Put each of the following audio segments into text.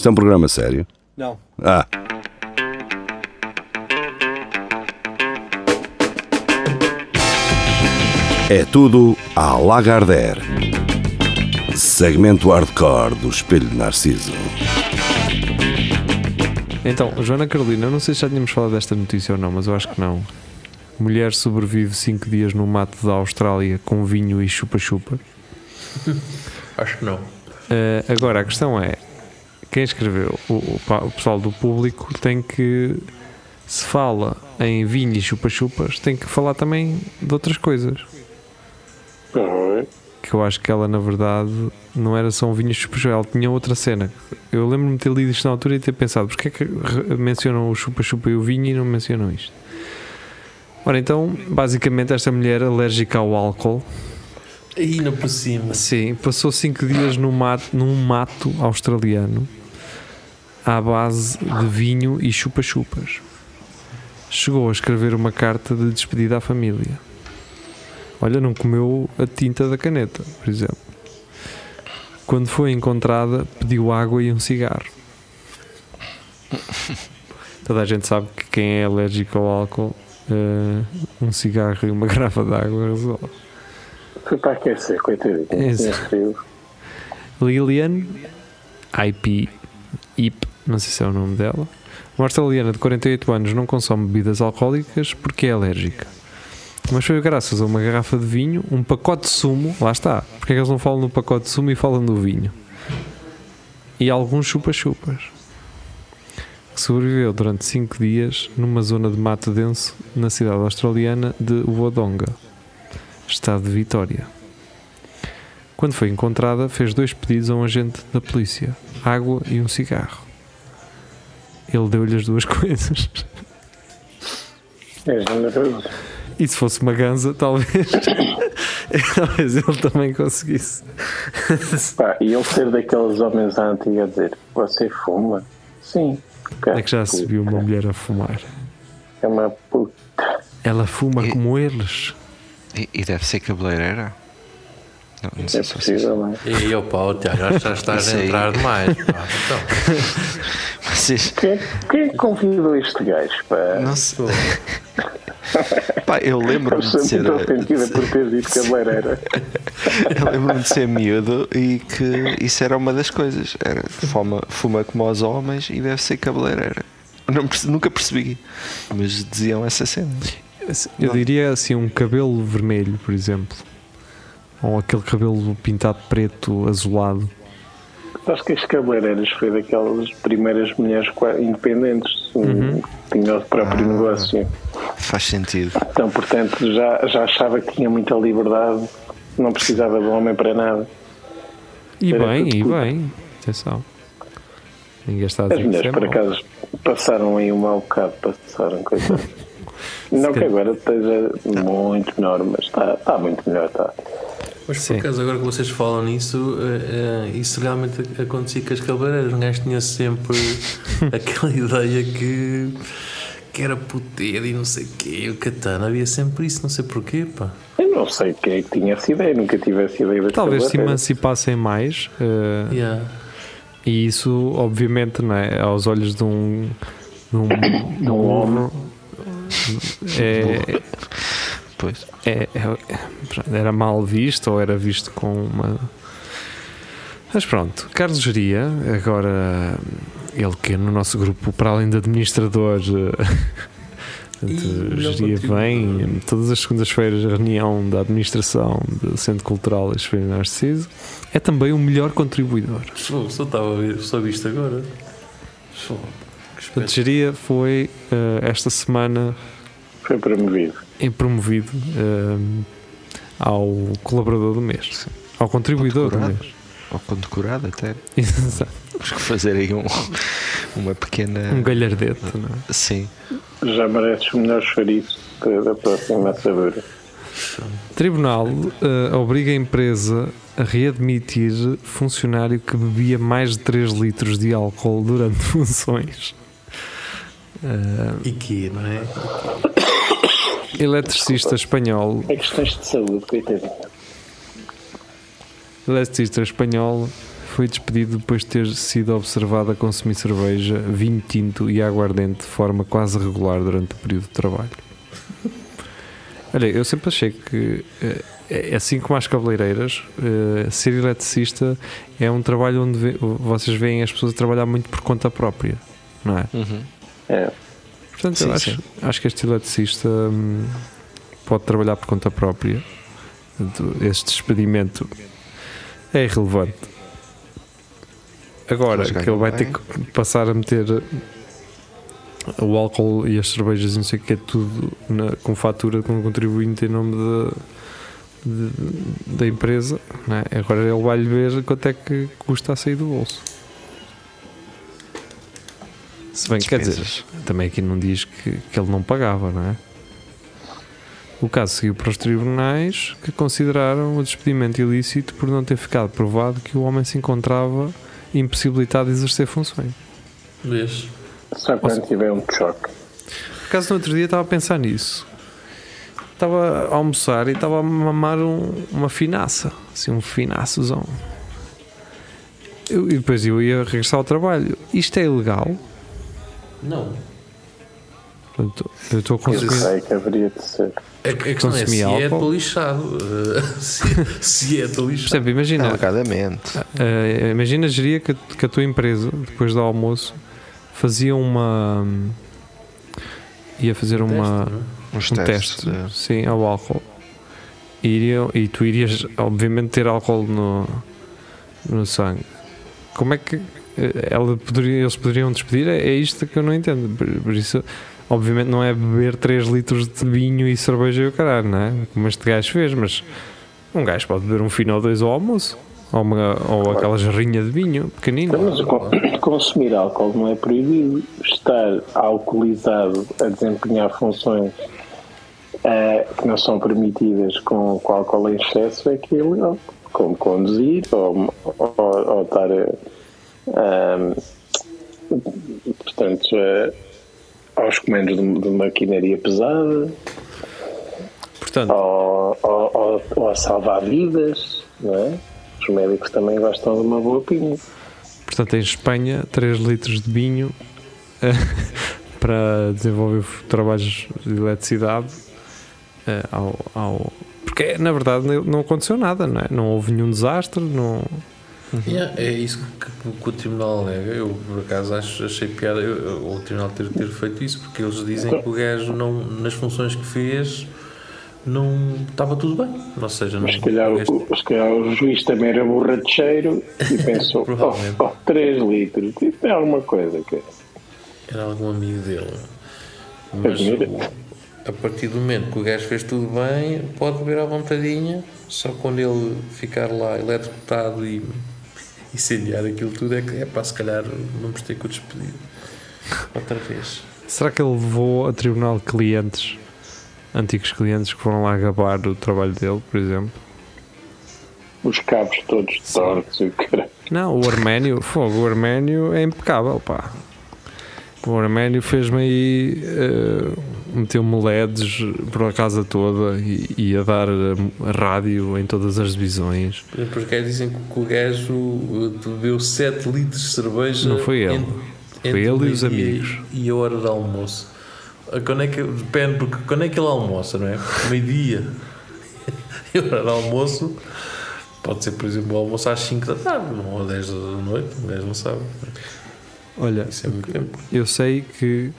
Isto é um programa sério? Não. Ah. É tudo à Lagardère. Segmento hardcore do Espelho de Narciso. Então, Joana Carolina, eu não sei se já tínhamos falado desta notícia ou não, mas eu acho que não. Mulher sobrevive 5 dias no mato da Austrália com vinho e chupa-chupa. Acho que não. Eh, agora, a questão é: quem escreveu? O, o pessoal do público tem que. Se fala em vinho e chupa-chupas, tem que falar também de outras coisas. Uhum. Que eu acho que ela, na verdade, não era só um vinho e chupa-chupa, ela tinha outra cena. Eu lembro-me de ter lido isto na altura e ter pensado: porque é que mencionam o chupa-chupa e o vinho e não mencionam isto? Ora, então, basicamente, esta mulher alérgica ao álcool Ainda por cima. Sim, passou cinco dias no mato, num mato australiano à base de vinho e chupa-chupas. Chegou a escrever uma carta de despedida à família. Olha, não comeu a tinta da caneta, por exemplo. Quando foi encontrada, pediu água e um cigarro. Toda a gente sabe que quem é alérgico ao álcool, eh, um cigarro e uma garrafa de água resolve. Foi para aquecer, coitadinho. Lilian IP IP, não sei se é o nome dela. Uma australiana de 48 anos não consome bebidas alcoólicas porque é alérgica. Mas foi graças a uma garrafa de vinho, um pacote de sumo, lá está. Porque é que eles não falam no pacote de sumo e falam do vinho? E alguns chupa-chupas. Que sobreviveu durante 5 dias numa zona de mato denso na cidade australiana de Wodonga, estado de Vitória. Quando foi encontrada, fez dois pedidos a um agente da polícia: água e um cigarro. Ele deu-lhe as duas coisas. É generoso. E se fosse uma ganza, talvez. talvez ele também conseguisse. Pá, e ele ser daqueles homens à antiga a dizer: Você fuma? Sim. É que já se viu uma mulher a fumar. É uma puta. Ela fuma E- como eles. E, e deve ser cabeleireira? Não, É vocês. possível, não é? E eu, ó, Tiago, acho que já estás a entrar demais. Pá. Então, vocês Quem, é- quem é que convidou este gajo? Pá? não sei. Pá, eu lembro-me de ser. muito ofendida por ter dito cabeleireira. Eu lembro-me de ser miúdo e que isso era uma das coisas. Era fuma, fuma como aos homens e deve ser cabeleireira. Não nunca percebi, mas diziam essa cena. Eu diria assim: um cabelo vermelho, por exemplo. Ou aquele cabelo pintado preto, azulado. Acho que as cabeleireiras foi daquelas primeiras mulheres independentes. Uhum. Tinha o próprio Ah. negócio. Faz sentido. Então, portanto, já, já achava que tinha muita liberdade. Não precisava de homem para nada. E Era bem, e bem. Atenção. Ninguém está a As dizer isso mulheres, é por acaso, passaram aí um mau bocado. Passaram, coitado. Não que agora esteja muito melhor, mas está, está muito melhor. Está. Mas por acaso, agora que vocês falam nisso, eh, eh, isso realmente acontecia com as cabeleireiras. Um gajo tinha sempre aquela ideia que, que era puteiro e não sei o quê. O katana, havia sempre isso, não sei porquê, pá. Eu não sei quem é que tinha essa ideia, nunca tive essa ideia das Talvez se emancipassem mais. eh, Yeah. E isso, obviamente, não é? aos olhos de um, de um, de um Um homem. burro, é, Pois. é- é- era mal visto ou era visto com uma. Mas pronto, Carlos Geria, agora ele que é no nosso grupo, para além de administrador, eh, portanto, Geria vem todas as segundas-feiras, reunião da administração do Centro Cultural Espelho Narciso, é também o melhor contribuidor. Só só estava a ver, só visto agora. Só. Portanto. Geria foi eh, esta semana Foi promovido. Em promovido eh, ao colaborador do mês, ao contribuidor do Condecorado. mês. Ou condecorado até. Exato. Temos que fazer aí um, uma pequena. Um galhardete, não é? Sim. Já mereces o melhor chouriço da- próxima assadura. Tribunal eh, obriga a empresa a readmitir funcionário que bebia mais de 3 litros de álcool durante funções. Eh, E que, não é? eletricista espanhol É questões de saúde, coitadinho. eletricista espanhol foi despedido depois de ter sido observado a consumir cerveja, vinho tinto e aguardente de forma quase regular durante o período de trabalho. Olha, eu sempre achei que, eh, é assim como as cabeleireiras, eh, ser eletricista é um trabalho onde vocês veem as pessoas a trabalhar muito por conta própria, não é? Uhum. É. Portanto, Sim, eu acho, sim. acho que este eletricista hum, pode trabalhar por conta própria. Este despedimento é irrelevante. Agora que ele vai ter que passar a meter o álcool e as cervejas e não sei o que é tudo na- com fatura com contribuinte em nome da, da empresa, é? agora ele vai-lhe ver quanto é que custa a sair do bolso. Se bem que quer dizer, também aqui não diz que, que ele não pagava, não é? O caso seguiu para os tribunais que consideraram o despedimento ilícito por não ter ficado provado que o homem se encontrava impossibilitado de exercer funções. Vês? Só quando tiver um choque. Por acaso no outro dia estava a pensar nisso. Estava a almoçar e estava a mamar um- uma finaça, assim um finaçozão. Eu- e depois eu ia regressar ao trabalho. Isto é ilegal? Não. Portanto, eu estou a Eu consumir. sei que haveria de ser. A, a questão é se é álcool? lixado. se, se é Por lixado. exemplo, imagina, Alegadamente. Eh, imagina geria que, a- que a tua empresa, depois do almoço, fazia uma. ia fazer uma, Uns um testes. teste de- sim, ao álcool. E, iriam- e tu irias, obviamente, ter álcool no, no sangue. Como é que ela poderia, eles poderiam despedir? É, é isto que eu não entendo. Por, por isso, obviamente, não é beber 3 litros de vinho e cerveja e o caralho, não é? Como este gajo fez, mas um gajo pode beber um fino ou dois ao almoço. Ou, uma, ou aquela jarrinha de vinho pequenino. Então, Mas consumir álcool não é proibido. Estar alcoolizado a desempenhar funções eh, que não são permitidas com, com álcool em excesso é que é ilegal. Como conduzir ou, ou, ou estar a. a- portanto, a- aos comandos de, de maquinaria pesada Portanto, ou, ou, ou, a salvar vidas, não é? Os médicos também gostam de uma boa pinha. portanto, em Espanha, 3 litros de vinho para desenvolver trabalhos de eletricidade eh, ao, ao- porque na verdade não não aconteceu nada, não é? Não houve nenhum desastre, não. Yeah, é isso que, que o Tribunal alega. Eu, por acaso, acho, achei piada eu- eu- o Tribunal ter, ter feito isso, porque eles dizem que o gajo, não, nas funções que fez, não estava tudo bem. Ou seja, não. Mas se calhar, o gajo- o, se calhar o juiz também era borracheiro e pensou: oh, oh, 3 litros, isso é alguma coisa. Que... Era algum amigo dele. Mas Admira. o- a partir do momento que o gajo fez tudo bem, pode beber à vontadinha, só quando ele ficar lá eletrocutado e incendiar aquilo tudo é que é pá, se calhar vamos ter que o despedir outra vez. Será que ele levou a tribunal clientes, antigos clientes que foram lá gabar o trabalho dele, por exemplo? Os cabos todos tortos e o. Não, o Arménio, fogo, o Arménio é impecável, pá. O Arménio fez-me aí, eh, meteu-me LEDs por a casa toda e, e a dar eh, rádio em todas as divisões. Porque dizem que o gajo uh, bebeu 7 litros de cerveja. Não foi ele. en- Foi entre ele e os amigos. E a hora de almoço. Ah, Quando é que, depende, porque quando é que ele almoça, não é? Meio-dia. E a hora de almoço pode ser, por exemplo, o almoço às 5 da tarde, não às 10 da noite, o gajo não sabe. Olha, é tempo. eu sei que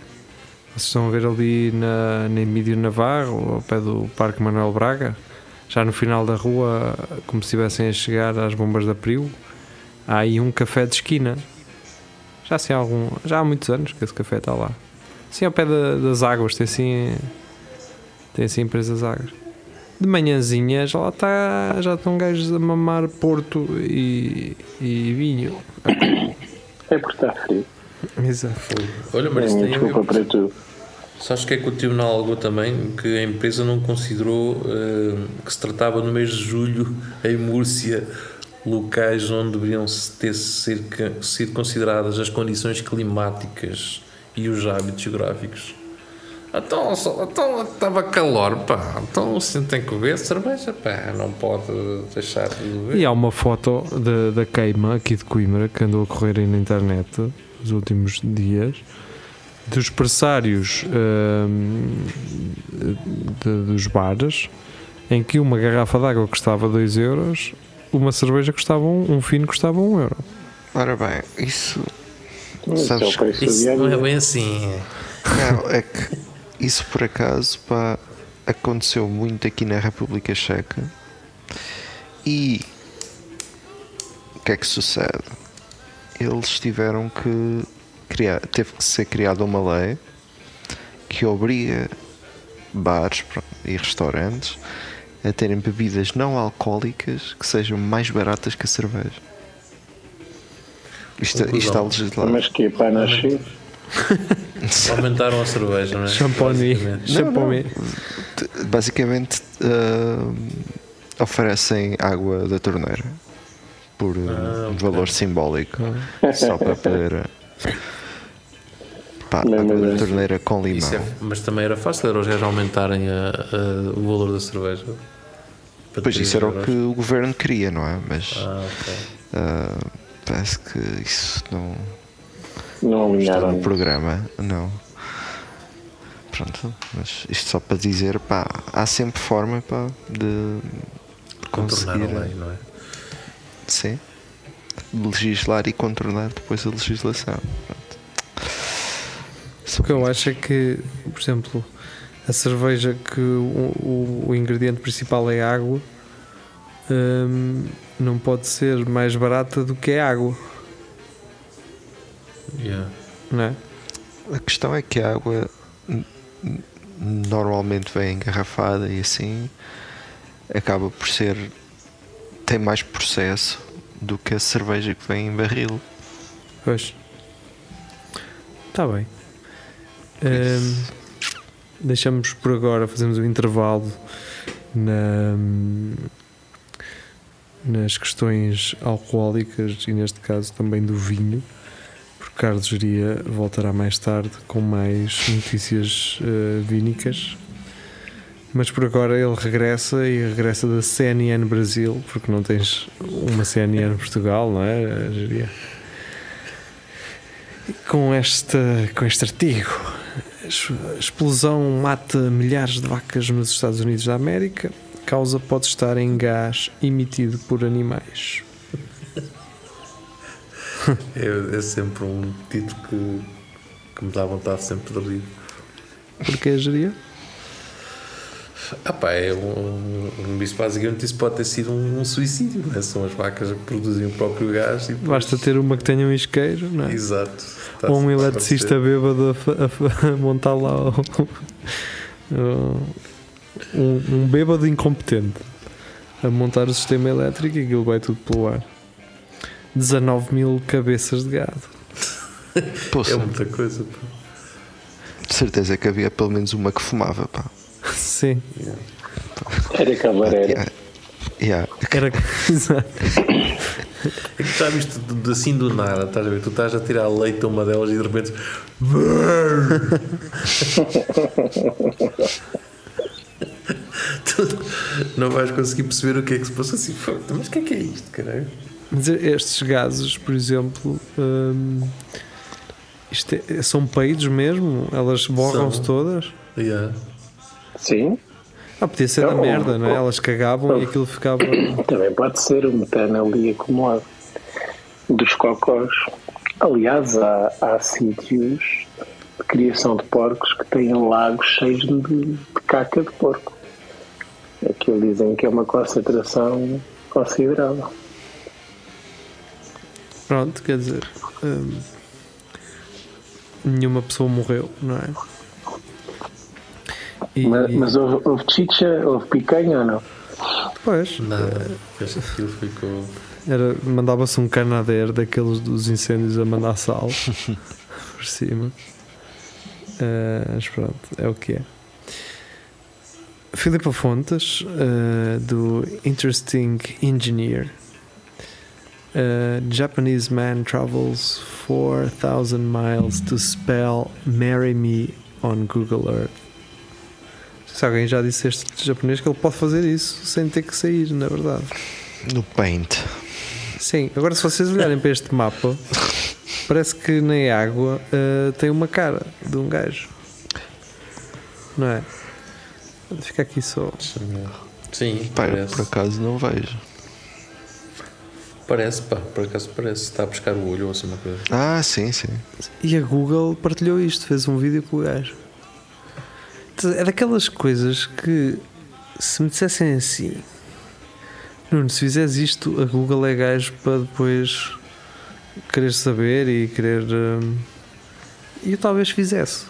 vocês estão a ver ali na, na Emílio Navarro, ao pé do Parque Manuel Braga, já no final da rua, como se estivessem a chegar às bombas da Priu, há aí um café de esquina. Já, assim, há algum, já há muitos anos que esse café está lá. Sim, ao pé da- das águas, tem assim, tem assim empresas águas. De manhãzinha já lá está, já estão gajos a mamar Porto e, e vinho. É porque está frio. Exato. Olha, mas É tem a ver desculpa para tudo. Sabes que é que o Tribunal alegou também? Que a empresa não considerou eh, que se tratava no mês de julho, em Múrcia, locais onde deveriam se- ter ser, sido consideradas as condições climáticas e os hábitos geográficos. Então, só- então estava calor, pá. Então se tem que beber cerveja, pá. Não pode deixar de beber. E há uma foto da, da queima aqui de Coimbra que andou a correr aí na internet nos últimos dias dos pressários hum, de- dos bares em que uma garrafa de água custava 2 euros, uma cerveja custava um, um fino custava 1 um euro. Ora bem, isso. É Sabes do Isso não é bem assim. Não, é que isso por acaso pá, aconteceu muito aqui na República Checa e o que é que sucede? Eles tiveram que criar, teve que ser criada uma lei que obriga bares e restaurantes a terem bebidas não alcoólicas que sejam mais baratas que a cerveja. Isto, isto está legislado. Mas que é para nascer? Aumentaram a cerveja, não é? Champone. Basicamente. Ah, oferecem água da torneira por ah, Ah, um valor simbólico só para poder ah, pá, Não, da é- torneira com limão Isso é- mas também era fácil, era os gajos aumentarem a- a- o valor da cerveja. Pois isso era o que o governo queria não é mas Ah, ok. ah, parece que isso não Não está no programa não pronto mas isto só para dizer pá há sempre forma pá, de Contornar conseguir a lei, não é? Sim. Legislar e controlar depois a legislação. Pronto. O que eu acho é que, por exemplo, a cerveja que o, o- o ingrediente principal é água hum, não pode ser mais barata do que é água, Yeah. não é? A questão é que a água normalmente vem engarrafada e assim acaba por ser. Tem mais processo do que a cerveja que vem em barril. Pois. Está bem. Hum, deixamos por agora, fazemos um intervalo na, nas questões alcoólicas e neste caso também do vinho, porque Carlos Geria voltará mais tarde com mais notícias eh, vínicas. Mas por agora ele regressa e regressa da CNN Brasil, porque não tens uma CNN Portugal, não é, Geria? com, esta, com este artigo. A explosão mata milhares de vacas nos Estados Unidos da América. Causa pode estar em gás emitido por animais. É, é sempre um título que, que me dá vontade sempre de rir. Porquê geria? Ah pá, é um, um, isso basicamente isso pode ter sido um, um suicídio, não é? São as vacas que produzem o próprio gás e depois- Basta ter uma que tenha um isqueiro, não é? Exato. Está Ou um eletricista bêbado a, a a montar lá o- um, um bêbado incompetente a montar o sistema elétrico e aquilo vai tudo pelo ar. 19 mil cabeças de gado. Poxa, É muita coisa. pá. de certeza que havia pelo menos uma que fumava. Pá. Sim, Era cabeleireira. Yeah. era. Exato. É que já viste de- de- assim do nada, estás a ver? Tu estás a tirar leite a uma delas e de repente. Tu não vais conseguir perceber o que é que se passa assim. "Fogo, Mas o que é que é isto, caralho? Mas estes gases, por exemplo, hum, isto é- são peidos mesmo? Elas borram-se todas? Yeah. Sim, Ah, podia ser da Não, merda, não é? Elas cagavam e oh. aquilo ficava. também pode ser o metano ali acumulado dos cocós. Aliás, há, há sítios de criação de porcos que têm lagos cheios de, de caca de porco. Aquilo dizem que é uma concentração considerável. Pronto, quer dizer. hum, nenhuma pessoa morreu, não é? E, Mas, mas houve, houve chicha, houve picanha ou não? Pois, Nada. Aquilo ficou. era, mandava-se um canadeiro daqueles dos incêndios a mandar sal por cima. Ah, mas pronto, é o que é. Filipe Fontes, ah, do Interesting Engineer. A Japanese man travels 4,000 miles to spell Marry Me on Google Earth. Se alguém já disse este japonês que ele pode fazer isso sem ter que sair, na verdade. No Paint. Sim, agora se vocês olharem para este mapa, parece que na água ah, tem uma cara de um gajo. Não é? Fica aqui só. Sim, Pá, parece. por acaso não vejo. Parece, pá, por acaso parece. Está a pescar o olho ou assim uma coisa. Ah, sim, sim. E a Google partilhou isto, fez um vídeo com o gajo. É daquelas coisas que se me dissessem assim, Nuno, se fizeres isto, a Google é gajo para depois querer saber e querer. hum, E eu talvez fizesse.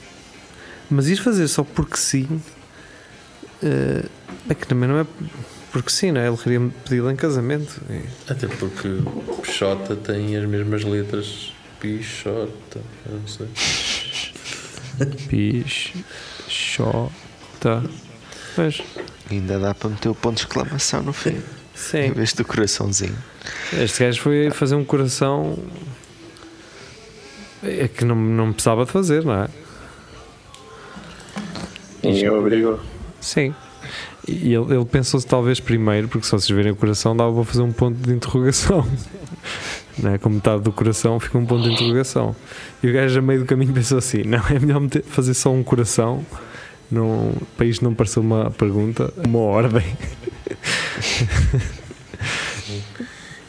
Mas ir fazer só porque sim. eh, é que também não é porque sim, não é? Ele queria pedi-lo em casamento. E- Até porque Pichota tem as mesmas letras. Pichota. Eu não sei. Pichota. Pois, Ainda dá para meter o ponto de exclamação no fim. Em sim. vez do coraçãozinho. Este gajo foi fazer um coração é que não, não precisava de fazer, não é? E eu obrigo. Sim. E ele, ele pensou-se talvez primeiro, porque se vocês verem o coração, dava para fazer um ponto de interrogação. Não é? Com metade do coração fica um ponto de interrogação. E o gajo a meio do caminho pensou assim: não, é melhor meter- fazer só um coração não, para isto não parecer uma pergunta, uma ordem.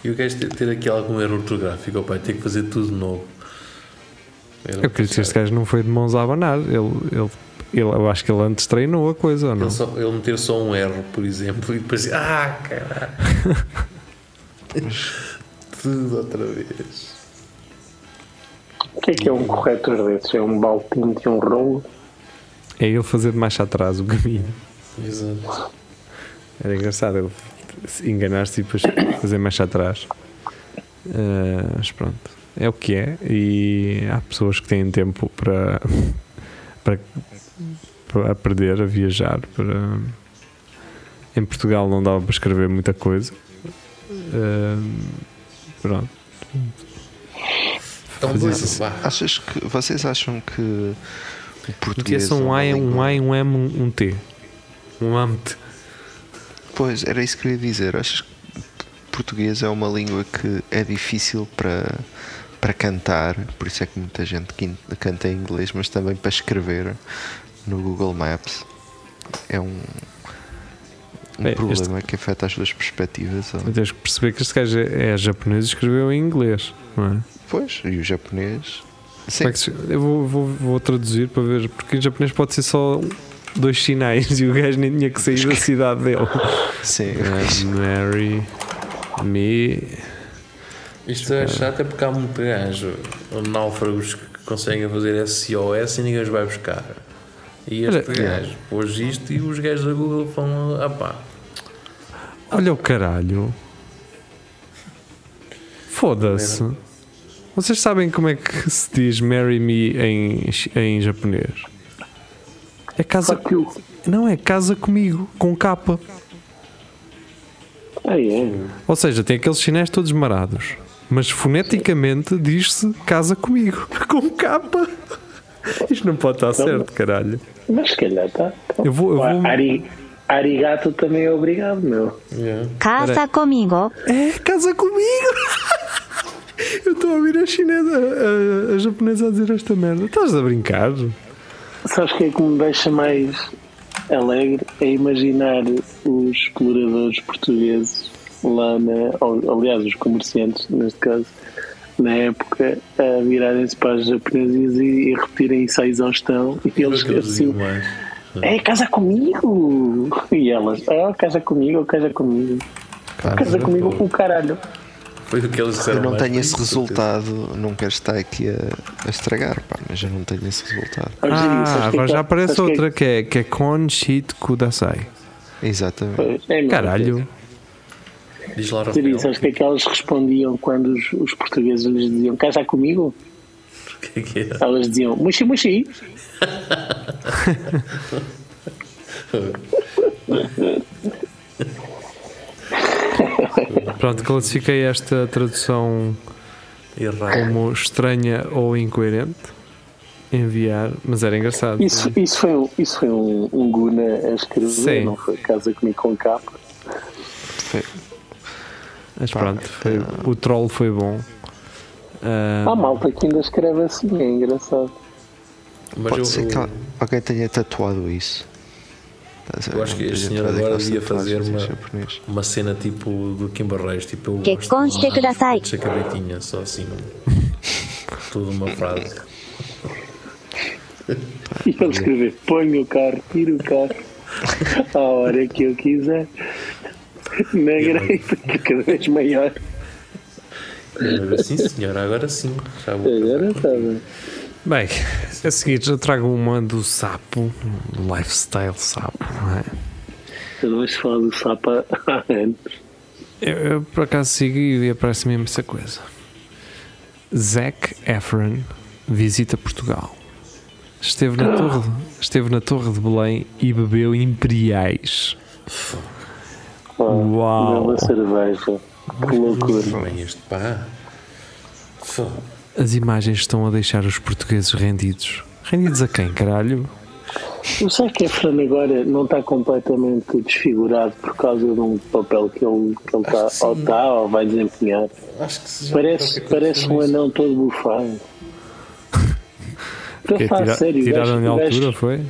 E o gajo ter, ter aqui algum erro ortográfico, ó pai, tem que fazer tudo de novo. Era Eu acredito que este gajo não foi de mãos a abanar. Ele, ele, ele, eu acho que ele antes treinou a coisa, ou não? Ele, só, ele meter só um erro, por exemplo, e depois. Ah, caralho! tudo outra vez. O que é que é um corretor desses? É um balde de e um rolo? É ele fazer de marcha atrás o caminho. Exato. Era engraçado ele se enganar-se e depois fazer marcha atrás. Ah, mas pronto, é o que é. E há pessoas que têm tempo para, para, para perder, a viajar. Para... Em Portugal não dava para escrever muita coisa. Ah, pronto. Então, isso. Achas que. Vocês acham que o português. só é um A, um A, um M, um T. Um AMT. Pois, era isso que eu ia dizer. Achas que português é uma língua que é difícil para, para cantar, por isso é que muita gente canta em inglês, mas também para escrever no Google Maps é um, um É, problema que afeta as duas perspectivas. ou- Tens que perceber que este gajo é é japonês e escreveu em inglês, não é? Pois, e o japonês. Sim, Como é que se- eu vou, vou, vou traduzir para ver, porque em japonês pode ser só dois sinais e o gajo nem tinha que sair da cidade dele. sim. Uh, Marry me. Isto é chato é porque há muito gajo, náufragos que conseguem fazer SOS e ninguém os vai buscar. E este Olha, gajo pôs isto e os gajos da Google falam, ah pá, Olha o caralho. Foda-se. Vocês sabem como é que se diz marry me em, em japonês? É casa. Não, é casa comigo, com capa. Ah, é? Ou seja, tem aqueles sinais todos marados. Mas foneticamente diz-se casa comigo, com capa. Isto não pode estar certo, caralho. Mas se calhar está. Eu vou- eu vou- Ari, arigato também é obrigado, meu. yeah. Casa comigo. É, casa comigo! Eu estou a ouvir a chinesa, a, a japonesa a dizer esta merda. Estás a brincar? Sabes o que é que me deixa mais alegre? É imaginar os exploradores portugueses lá na. ou, aliás, os comerciantes, neste caso, na época, a virarem-se para os japoneses e, e repetirem isso à exaustão. E eles assim. É, casa comigo! E elas, ah, casa comigo, casa comigo. Casa comigo com o caralho. Foi o que eles disseram. Eu não tenho esse resultado, não quero estar aqui a, a estragar, pá, mas eu não tenho esse resultado. Ah, é que- já aparece é outra que é, que é Kon Shit Kudasai. Exatamente. É Caralho. Diz lá. Rafael. Sabes o que é que elas respondiam quando os, os portugueses lhes diziam casa comigo? O que é que era? Elas diziam muxi muxi. Pronto, classifiquei esta tradução Errado. como estranha ou incoerente. enviar, mas era engraçado. Isso, isso foi, um, isso foi um, um Guna a escrever, Sim. não foi Casa Comigo com capa. Foi- Mas Pá, pronto, foi- o troll foi bom. Ah, Há malta que ainda escreve assim, é engraçado. Mas Pode eu, ser que eu, alguém tenha tatuado isso. A? Eu acho que este senhor agora devia fazer uma- uma cena tipo do Kim Barreiros, tipo eu Que gosto conste de kudasai. de ser cabritinha, só assim, toda uma frase. E ele escrever: ponho o carro, tiro o carro, à hora que eu quiser. Na greve, fica cada vez maior. Agora sim, senhora, agora sim. Já vou Agora está bem. Bem, a seguir já trago uma do sapo, do lifestyle sapo, não é? Eu vais falar do Sapa há anos. Eu, eu, por acaso sigo e aparece mesmo essa coisa. Zac Efron visita Portugal. Esteve na, torre, esteve na Torre de Belém e bebeu imperiais. Uau! Bela cerveja. Que loucura. Este pá. As imagens estão a deixar os portugueses rendidos. Rendidos a quem, caralho? O Zac Efron agora não está completamente desfigurado por causa de um papel que ele que ele está que ou sim. está ou vai desempenhar. Acho que se já Parece, parece um anão todo bufado. Estou a Que falar sério, o tiraram-lhe a altura, foi?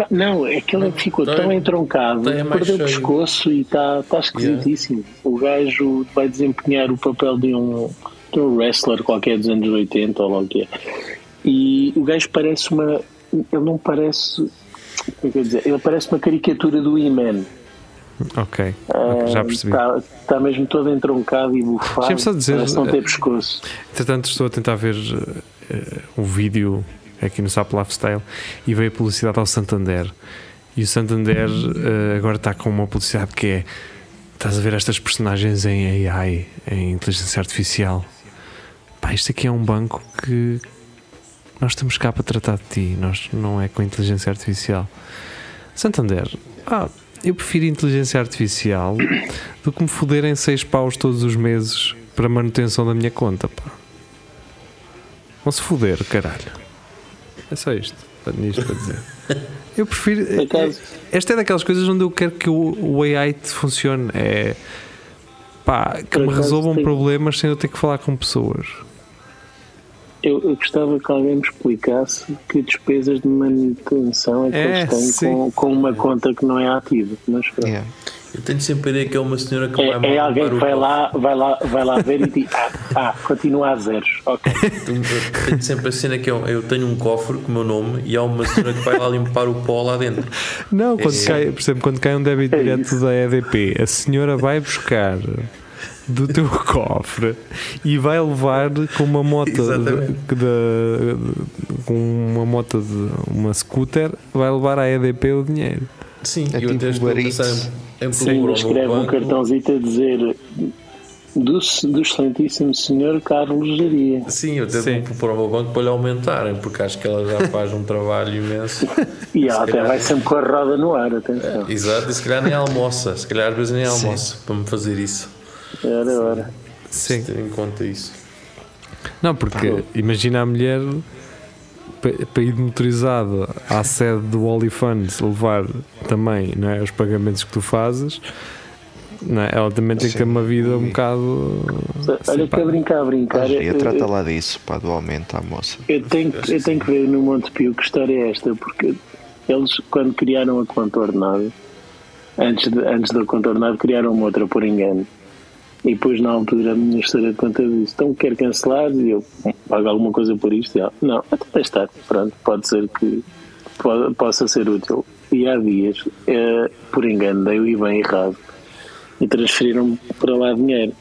Pá, Não, é que ele ficou tem- tão entroncado, perdeu o pescoço e está tá esquisitíssimo. O gajo vai desempenhar o papel de um, de um wrestler qualquer dos anos 80 ou lá o que é. E o gajo parece uma. Ele não parece. Como é que eu dizer? Ele parece uma caricatura do E-Man. Ok, ok, já percebi. Está tá mesmo todo entroncado e bufado. Deixa-me só dizer, Parece não eh, ter pescoço. Entretanto, estou a tentar ver eh, um vídeo aqui no Sap Lifestyle e veio a publicidade ao Santander. E o Santander eh, agora está com uma publicidade que é: estás a ver estas personagens em AI, em inteligência artificial. Pá, isto aqui é um banco que nós estamos cá para tratar de ti, nós não é com inteligência artificial. Santander, ah, eu prefiro inteligência artificial do que me foderem seis paus todos os meses para manutenção da minha conta, pá. Vão se foder, caralho. É só isto. Tenho isto para dizer. Eu prefiro. Acaso- Esta é daquelas coisas onde eu quero que o, AI te funcione. É. Pá, que me resolvam tenho- problemas sem eu ter que falar com pessoas. Eu, eu gostava que alguém me explicasse que despesas de manutenção é que É, eles têm com, com uma conta que não é ativa. Mas pronto. Yeah. Eu tenho sempre a ideia que é uma senhora que vai É, é alguém que vai lá, vai, lá, vai lá ver e diz: Ah, ah continua a zeros. Ok. Tenho sempre a cena que eu, eu tenho um cofre com o meu nome e há uma senhora que vai lá limpar o pó lá dentro. Não, quando É. cai, por exemplo, quando cai um débito É direto isso. da EDP, a senhora vai buscar do teu cofre e vai levar com uma moto de, de- com uma moto de uma scooter, vai levar à EDP o dinheiro. Sim, É eu tipo até estou a pensar em, em Sim, Escreve um banco. cartãozito a dizer: do, do excelentíssimo senhor Carlos Jaria. Sim, eu até Sim. vou procurar o meu banco para lhe aumentarem, porque acho que ela já faz um trabalho imenso. E ela até calhar- vai sempre com a roda no ar, atenção. Exato, e se calhar nem almoça, se calhar às vezes nem almoça para me fazer isso. Era, era. Sim. Ter em conta isso. Não, porque imagina a mulher para ir motorizada à sede do OnlyFans levar também não é, os pagamentos que tu fazes. Não é? Ela também tem que ter uma vida um bocado. Olha que a brincar, a brincar. Mas ia eu- trata eu- lá disso, pá, do aumento à moça. Eu tenho, que- eu tenho que ver no Montepio que história é esta, porque eles, quando criaram a contornado, antes, de, antes da contornado, criaram uma outra por engano. E depois, na altura, a minha história de conta disse: então quer cancelar? E eu, "Hum, pago alguma coisa por isto? E ela, não, até testar. Pronto, pode ser que po- possa ser útil. E há dias, eh, por engano, dei o IBAN errado e transferiram para lá dinheiro.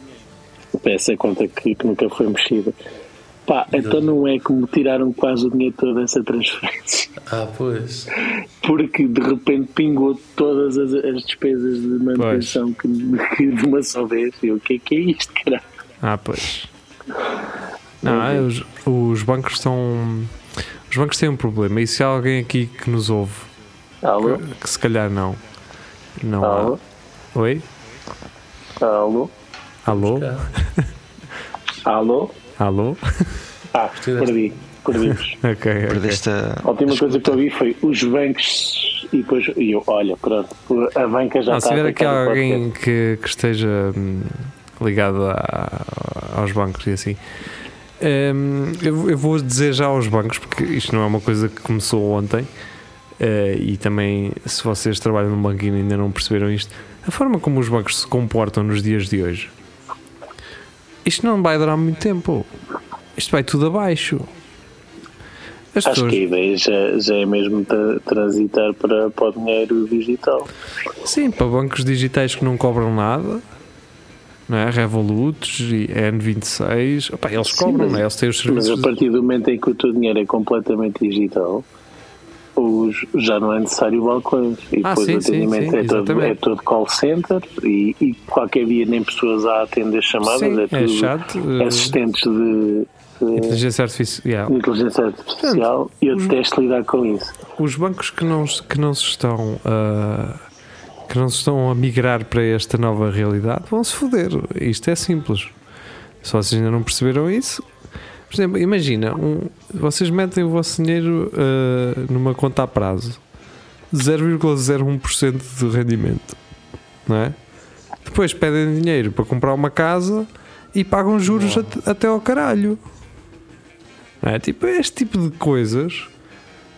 Essa conta que, que nunca foi mexida. Pá, então não é que me tiraram quase o dinheiro todo dessa transferência. Ah, pois. Porque de repente pingou todas as, as despesas de manutenção que, que de uma só vez. E eu, o que é que é isto, caralho? Ah, pois. Não, é, os, os bancos estão. Os bancos têm um problema. E se há alguém aqui que nos ouve, Alô? que, que se calhar não. Não Alô? há. Oi? Alô? Alô? Alô? Alô? Ah, perdi. perdemos. Ok, ok. Perdeste a. A última coisa que eu vi foi os bancos e depois e eu, olha, pronto, a banca já Não, está se tiver aqui alguém que, que esteja hum, ligado a- aos bancos e assim, hum, eu, eu vou dizer já aos bancos, porque isto não é uma coisa que começou ontem. eh, e também, se vocês trabalham num banco e ainda não perceberam isto, a forma como os bancos se comportam nos dias de hoje, isto não vai durar muito tempo. Isto vai tudo abaixo. As Acho pessoas, que a ideia já, já é mesmo tra- transitar para, para o dinheiro digital. Sim, para bancos digitais que não cobram nada, não é? Revolut e N26, opá, eles Sim, cobram, mas- é? Eles têm os Mas serviços. a partir do momento em que o teu dinheiro é completamente digital, os, já não é necessário balcões. E Ah, depois sim, o sim, atendimento sim, é, todo, é todo call center e, e qualquer dia nem pessoas a atender chamadas, Sim, é é tudo chato. eh, assistentes de, de Inteligência artificial. inteligência artificial e eu detesto lidar com isso. Os bancos que não, que não se estão a, que não se estão a migrar para esta nova realidade vão se foder. Isto é simples. Se vocês ainda não perceberam isso, por exemplo, imagina, um- vocês metem o vosso dinheiro ah, numa conta a prazo, 0,01% de rendimento, não é? Depois pedem dinheiro para comprar uma casa e pagam juros at- até ao caralho. Não é? Tipo, este tipo de coisas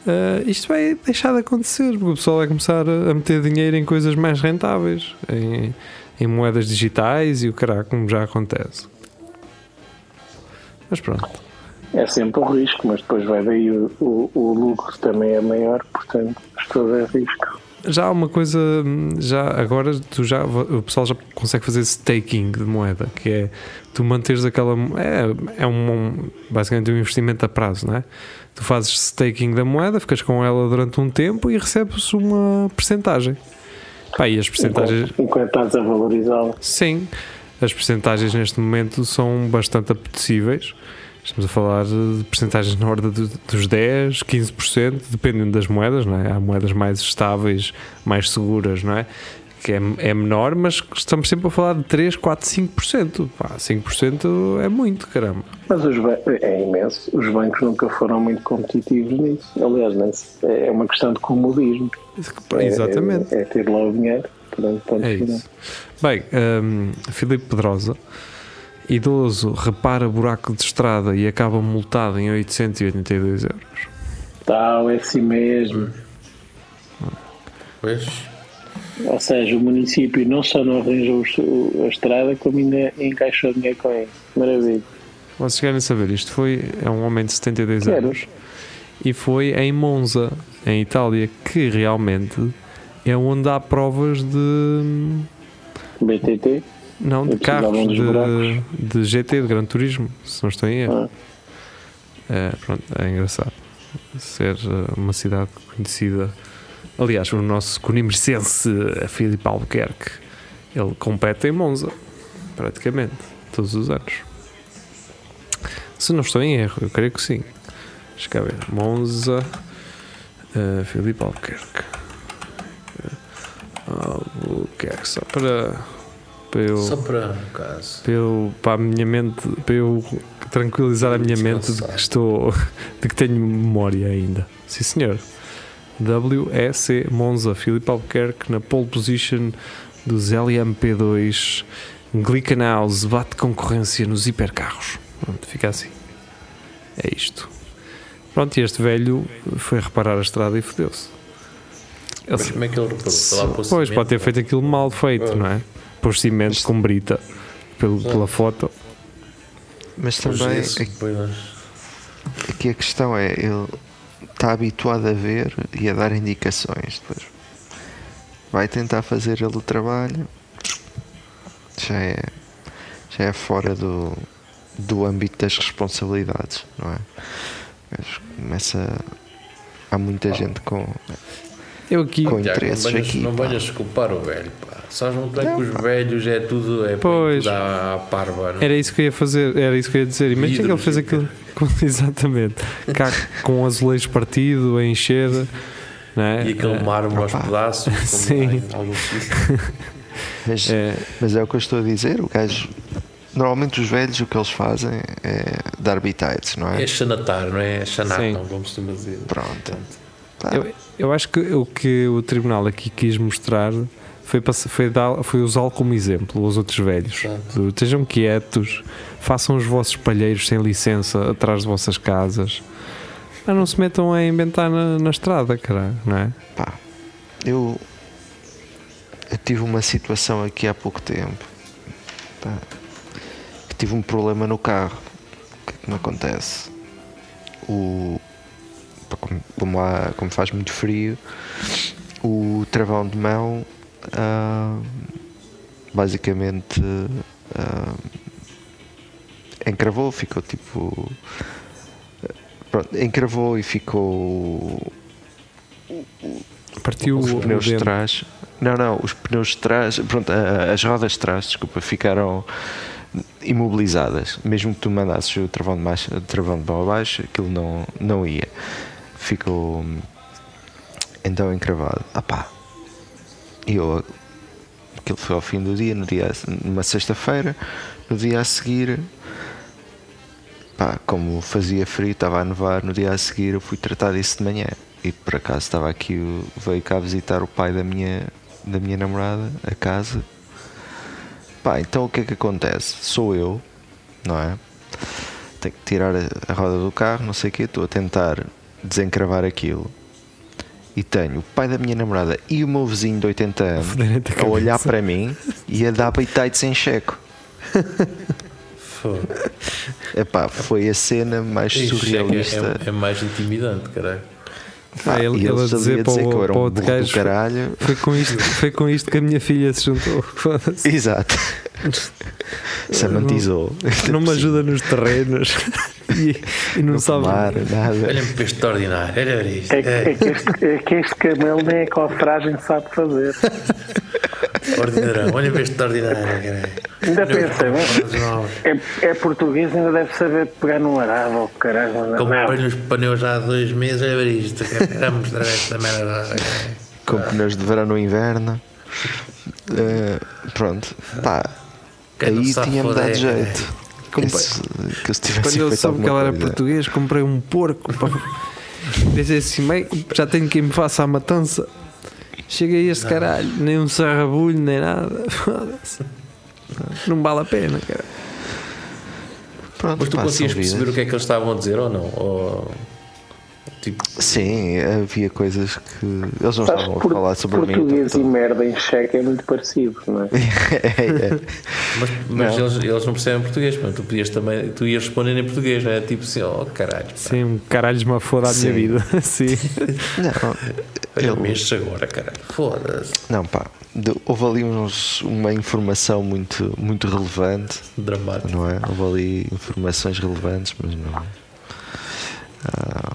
Uh, isto vai deixar de acontecer porque o pessoal vai começar a a meter dinheiro em coisas mais rentáveis, em, em moedas digitais e o caralho, como já acontece. Mas pronto, É sempre um risco, mas depois vai daí o, o, o lucro também é maior, portanto, tudo é risco. já há uma coisa, já agora tu já, o pessoal já consegue fazer staking de moeda, que é tu manteres aquela. É, é um, basicamente um investimento a prazo, não é? Tu fazes staking da moeda, ficas com ela durante um tempo e recebes uma percentagem. Pá, e as percentagens. Enquanto, enquanto estás a valorizá-lo. Sim, as percentagens neste momento são bastante apetecíveis. Estamos a falar de percentagens na ordem do- dos 10, 15%, dependendo das moedas, não é? Há moedas mais estáveis, mais seguras, não é? Que é, é menor, mas estamos sempre a falar de 3, 4, 5%. Pá, 5% é muito, caramba. Mas os é imenso. Os bancos nunca foram muito competitivos nisso. Aliás, é uma questão de comodismo. É- Exatamente. É, é ter lá o dinheiro. Ponto É isso. Bem, hum, Filipe Pedrosa, idoso, repara buraco de estrada e acaba multado em 882 euros. Tal, é assim mesmo. Pois. Ou seja, o município não só não arranjou a estrada, como ainda encaixou dinheiro com isso. Maravilha. Vocês querem saber, isto foi é um homem de 72 Quero. anos e foi em Monza, em Itália, que realmente é onde há provas de BTT. não de carros de, de GT, de Gran Turismo, se não estou em erro. Ah, É, pronto, é engraçado ser eh, uma cidade conhecida. Aliás, o nosso conimercense eh, Filipe Albuquerque, ele compete em Monza, praticamente, todos os anos. Se não estou em erro, eu creio que sim. Deixa cá ver. Monza, eh, Filipe Albuquerque. Albuquerque, só para, para eu Só para um caso. para, eu, para a minha mente, para eu tranquilizar a minha mente de que estou, de que tenho memória ainda. Sim, senhor. WEC Monza, Filipe Albuquerque na pole position dos LMP2 Glickenhaus bate concorrência nos hipercarros. Pronto, fica assim. É isto. Pronto, e este velho foi reparar a estrada e fodeu-se. Mas como é que ele o Pois, pode ter feito aquilo mal feito, Ah. não é? Por cimento com brita, pelo, pela foto. Mas também esse, depois nós- aqui a questão é, ele está habituado a ver e a dar indicações. Depois vai tentar fazer ele o trabalho. Já é, já é fora do, do âmbito das responsabilidades, não é? Mas começa. Há muita gente com. Eu aqui, Com Tiago, não venhas, aqui, não venhas culpar o velho, pá. Sabes muito bem que os velhos é tudo é Pois. tudo à, à parva, não? era isso que eu ia fazer, era isso que eu ia dizer. Imagina que ele fez aquilo com- exatamente, cá com um azulejo partido, a encher, é? E aquele mármore aos pedaços. como Sim. Mas É, Mas é o que eu estou a dizer, o gajo normalmente os velhos o que eles fazem é dar bitites, não é? É chanatar, não é? É não, como costuma dizer. Pronto. Eu, eu acho que o que o tribunal aqui quis mostrar foi, foi, dar- foi usá-lo como exemplo aos outros velhos. Do, Estejam quietos, façam os vossos palheiros sem licença atrás de vossas casas. Ah, não se metam a inventar na, na estrada, caralho, não é? Pá, eu, eu tive uma situação aqui há pouco tempo. Pá, que tive um problema no carro. O que é que me acontece? O, como, como, há- como faz muito frio, o travão de mão ah, basicamente ah, encravou, ficou tipo. Pronto, encravou e ficou Partiu os pneus de trás. Não, não, os pneus de trás, pronto, as rodas de trás, desculpa, ficaram imobilizadas. Mesmo que tu mandasses o travão de, o travão de mão abaixo, aquilo não, não ia. Ficou hum, então encravado. Ah pá, e eu, aquilo foi ao fim do dia, no dia numa sexta-feira, no dia a seguir. Pá, como fazia frio, estava a nevar, no dia a seguir eu fui tratar disso de manhã. E por acaso estava aqui, veio cá visitar o pai da minha, da minha namorada, a casa. Pá, então o que é que acontece? Sou eu, não é? Tenho que tirar a roda do carro, não sei o quê, estou a tentar desencravar aquilo. E tenho o pai da minha namorada e o meu vizinho de 80 anos a a olhar para mim e a dar beitites em checo. Epá, foi a cena mais Isso é, surrealista. é, é mais intimidante, caralho. Ah, ele, e ele a dizer para dizer que eu o, era para o um outro gajo, caralho. foi com, isto, foi com isto que a minha filha se juntou. Exato. Samantizou. Não me ajuda nos terrenos e, e não, Não sabe. fumar, nada. Olha-me para este ordinário, olha isto. É, que- é que este, é que este camelo nem a cofragem sabe fazer. Ordinário, olha para este ordinário, caralho. Ainda pensa, não, é, é português, ainda deve saber pegar num arado ou caralho. Não, Comprei os pneus há dois meses, olha para isto, caralho. mostrar esta merda. Com pneus de verão no inverno. Eh, pronto. Pá, não aí tinha-me dado jeito. Comprei- Esse- que se tivesse Quando eu soube que ela era português, comprei um porco. pá. Pensei assim, "Bem, já tenho quem me faça a matança. Cheguei a este caralho, nem um sarrabulho, nem nada. Não vale a pena, cara. Pronto, Mas tu conseguias perceber o que é que eles estavam a dizer ou não? Ou, tipo, Sim, havia coisas que eles não Sabes, estavam a falar sobre mim. português e então- merda em cheque é muito parecido, não é? É, é. mas, mas Não. eles, eles não percebem português, mas tu podias também, tu ias responder em português, não é? Tipo assim, oh caralho, pá, Sim, um caralho uma foda à minha vida. Sim. Não, ele- estes agora, caralho, foda-se, não, pá. de- Houve ali uns, uma informação muito, muito relevante, dramático. não é? Houve ali informações relevantes, mas não. ah,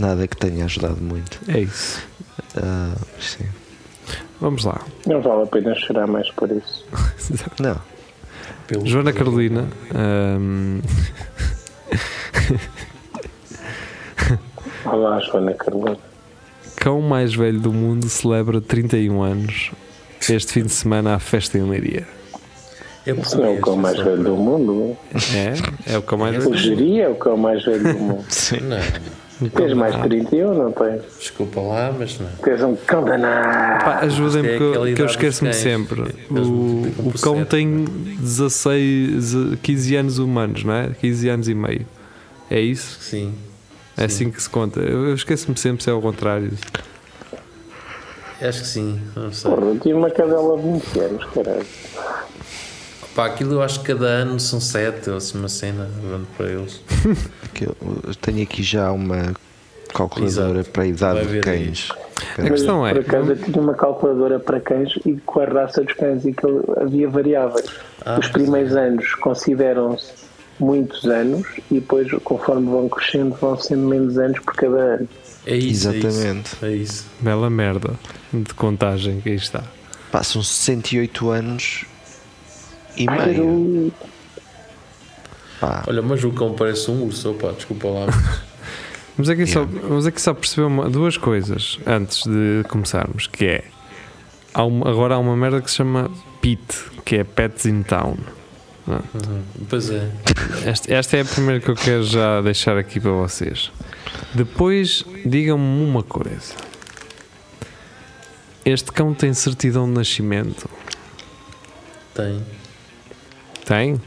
nada que tenha ajudado muito. É isso. Ah, sim. Vamos lá. Não vale a pena chorar mais por isso. Não, Pelo- Joana Carolina. hum, Olá, Joana Carolina. cão mais velho do mundo celebra 31 anos este fim de semana à festa em Leiria. É Isso não é o cão mais velho do mundo. É? É o cão mais O velho. Geri é o cão mais velho do mundo. sim. Não, Cão Tens mais de danado. 31, não tens? desculpa lá, mas não. Tens um cão danado. Pá, Ajudem-me Acho que, que é eu- esqueço-me sempre. O, o cão tem 16, 15 anos humanos, não é? 15 anos e meio. É isso? Sim. É assim que se conta. Eu, eu esqueço-me sempre se é o contrário. Acho que sim, não sei. Porra, eu tive uma cadela de 20 anos, caralho. Pá, aquilo eu acho que cada ano são sete, ou assim uma cena, grande para eles. Eu, tenho aqui já uma calculadora Exato. para a idade Vai de cães. A Mas, questão é. por acaso eu tinha uma calculadora para cães e com a raça dos cães e que havia variáveis. Ah, Os primeiros anos consideram-se muitos anos e depois, conforme vão crescendo, vão sendo menos anos por cada ano. É isso. Exatamente. É isso. É isso. Bela merda de contagem que aí está. Passam 68 anos e meio. eu- Pá, Olha, mas o cão parece um urso, opa, desculpa lá. Vamos aqui, só, vamos aqui só perceber uma- duas coisas antes de começarmos, que é há uma- agora há uma merda que se chama PIT, que é Pets in Town. Não. Uhum. Pois é. Esta, esta é a primeira que eu quero já deixar aqui para vocês. Depois, digam-me uma coisa. Este cão tem certidão de nascimento? Tem. Tem?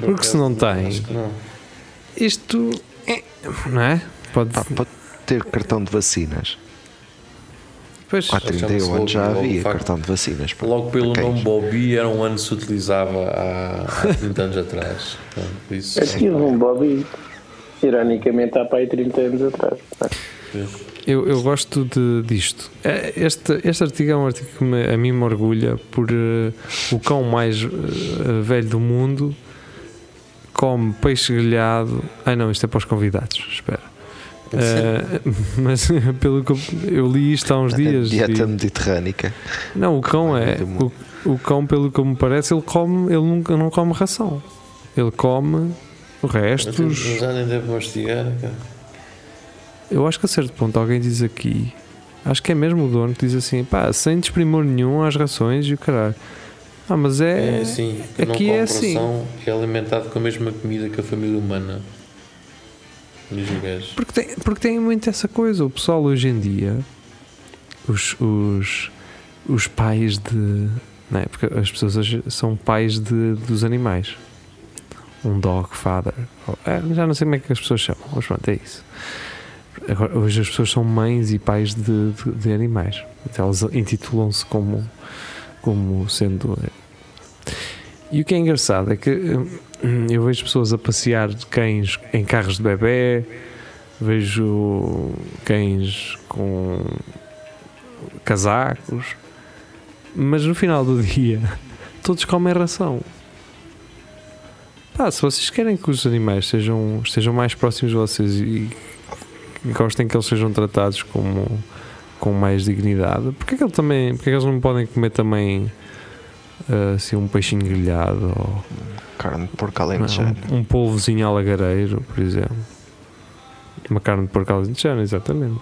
Porque se não tem- não. Isto. é- Não é? Pode. Pá, pode ter cartão de vacinas. Pois, Há Chama-se 31 anos já havia logo, cartão de vacinas. pá. Logo pelo Para nome. Bobby, era um ano que se utilizava há, há 30 anos atrás. Por isso, Eu tive um Bobby, ironicamente, há para aí 30 anos atrás. Eu, eu gosto de, disto. É, Este, este artigo é um artigo que me- a mim me orgulha por eh, o cão mais eh, velho do mundo come peixe grelhado. Ai não, isto é para os convidados. Espera. Eh, mas pelo que eu, eu li isto há uns A dias. dieta e- mediterrânica. Não, o cão é. O, o cão, pelo que me parece, ele come, ele nunca não come ração. Ele come restos. Mas já nem deve mastigar, cara. Eu acho que a certo ponto alguém diz aqui, acho que é mesmo o dono que diz assim, pá, sem desprimor nenhum às rações e o caralho. Ah, mas é. É que aqui não é assim. é alimentado com a mesma comida que a família humana. Porque tem, porque tem muito essa coisa. O pessoal hoje em dia, os, os, os pais de. Não é? Porque as pessoas hoje são pais de, dos animais. Um dog father. Ou- é, já não sei como é que as pessoas chamam, mas pronto, é isso. Hoje as pessoas são mães e pais de, de, de animais. Então, elas intitulam-se como, como sendo. E o que é engraçado é que hum, eu vejo pessoas a passear cães em carros de bebê, vejo cães com casacos, mas no final do dia todos comem ração. Pá, se vocês querem que os animais sejam, estejam mais próximos de vocês e gostem que eles sejam tratados como, com mais dignidade, porque é que, ele também, porque é que eles não podem comer também ah, assim, um peixinho grelhado ou Carne de porco não, alentejano. um, um polvozinho alagareiro, por exemplo. Uma carne de porco alentejano, exatamente.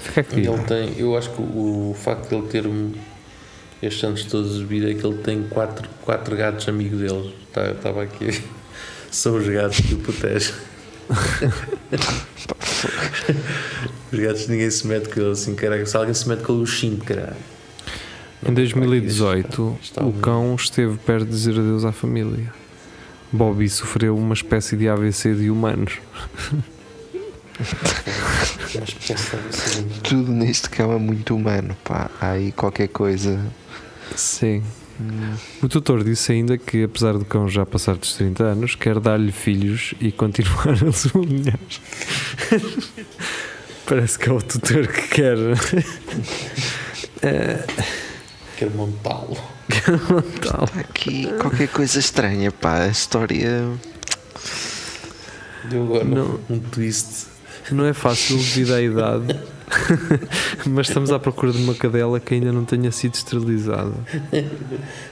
Fica aqui. Ele tem, eu acho que o, o facto de ele ter um- estes anos todos de vida é que ele tem quatro, quatro gatos amigos deles. Tá- Estava aqui. São os gatos que o protegem. Os gatos ninguém se mete com ele assim, caralho. Se alguém se mete com ele, o xingo, caralho. Em 2018, Está o cão esteve perto de dizer adeus à família. Bobby sofreu uma espécie de AVC de humanos. Tudo neste cão é muito humano. Pá. Há aí qualquer coisa. Sim. O tutor disse ainda que, apesar do cão já passar dos 30 anos, quer dar-lhe filhos e continuar a sublinhar. Parece que é o tutor que quer. É, Quero montá-lo. tal. Há aqui qualquer coisa estranha. Pá. A história. Deu agora Não. um twist. Não é fácil devido à idade, mas estamos à procura de uma cadela que ainda não tenha sido esterilizada.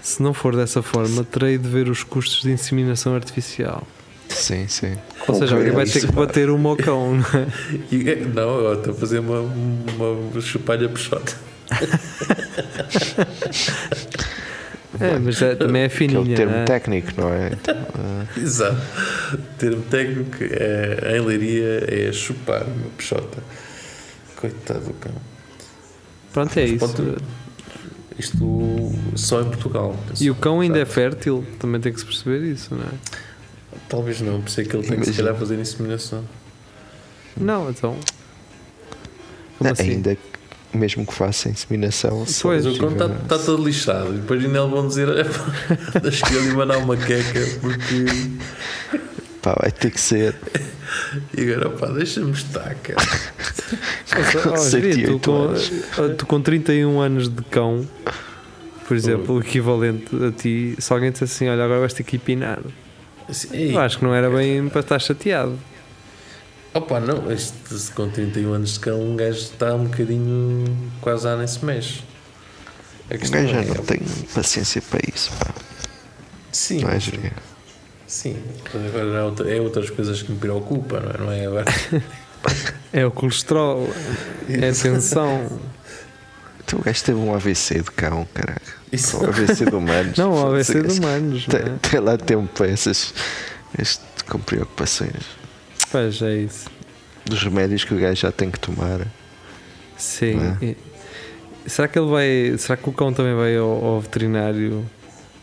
Se não for dessa forma, terei de ver os custos de inseminação artificial. Sim, sim. Ou seja, alguém vai ter que bater o mocão, não é? E, não, agora estou a fazer uma, uma chupalha peixota. É, mas é- também é Que é o fininha. termo não é? técnico, não é? Então, Exato. O termo técnico é, em leiria é chupar uma peixota. Coitado do cão. Pronto, é isso. Pode- Isto só em Portugal. E o cão ainda é fértil, também tem que se perceber isso, não é? Talvez não, por isso é que ele tem que se calhar fazer inseminação. Não, então. Como assim? Ainda que, mesmo que faça inseminação, Pois. Mas o cão está tiver- tá todo lixado. E depois ainda vão dizer: deixa que ele mandar uma queca porque. Pá, vai ter que ser. E agora, pá, deixa-me estar, cara. Oh, Com Jeria, tu, 108 com, tu com 31 anos de cão, por exemplo, o equivalente a ti, se alguém disse assim: Olha, agora vais ter que ir pinar. Assim, ei, Eu acho que não era bem para estar chateado. Opa, não, este, com 31 anos de cão, um gajo está um bocadinho quase a nem se mexe. A Um gajo já é- não tem paciência para isso, pá. Sim, Não é? Sim. Mas agora é, outra- é outras coisas que me preocupam, não é? Não é agora. É o colesterol, é a tensão. Então o gajo teve um AVC de cão, caralho. Isso. Um AVC de humanos. Não, o AVC de humanos. não é? Tem, tem lá tempo essas. Este, com preocupações. Pois é isso. Dos remédios que o gajo já tem que tomar. Sim. É? E- Será que ele vai. Será que o cão também vai ao, ao veterinário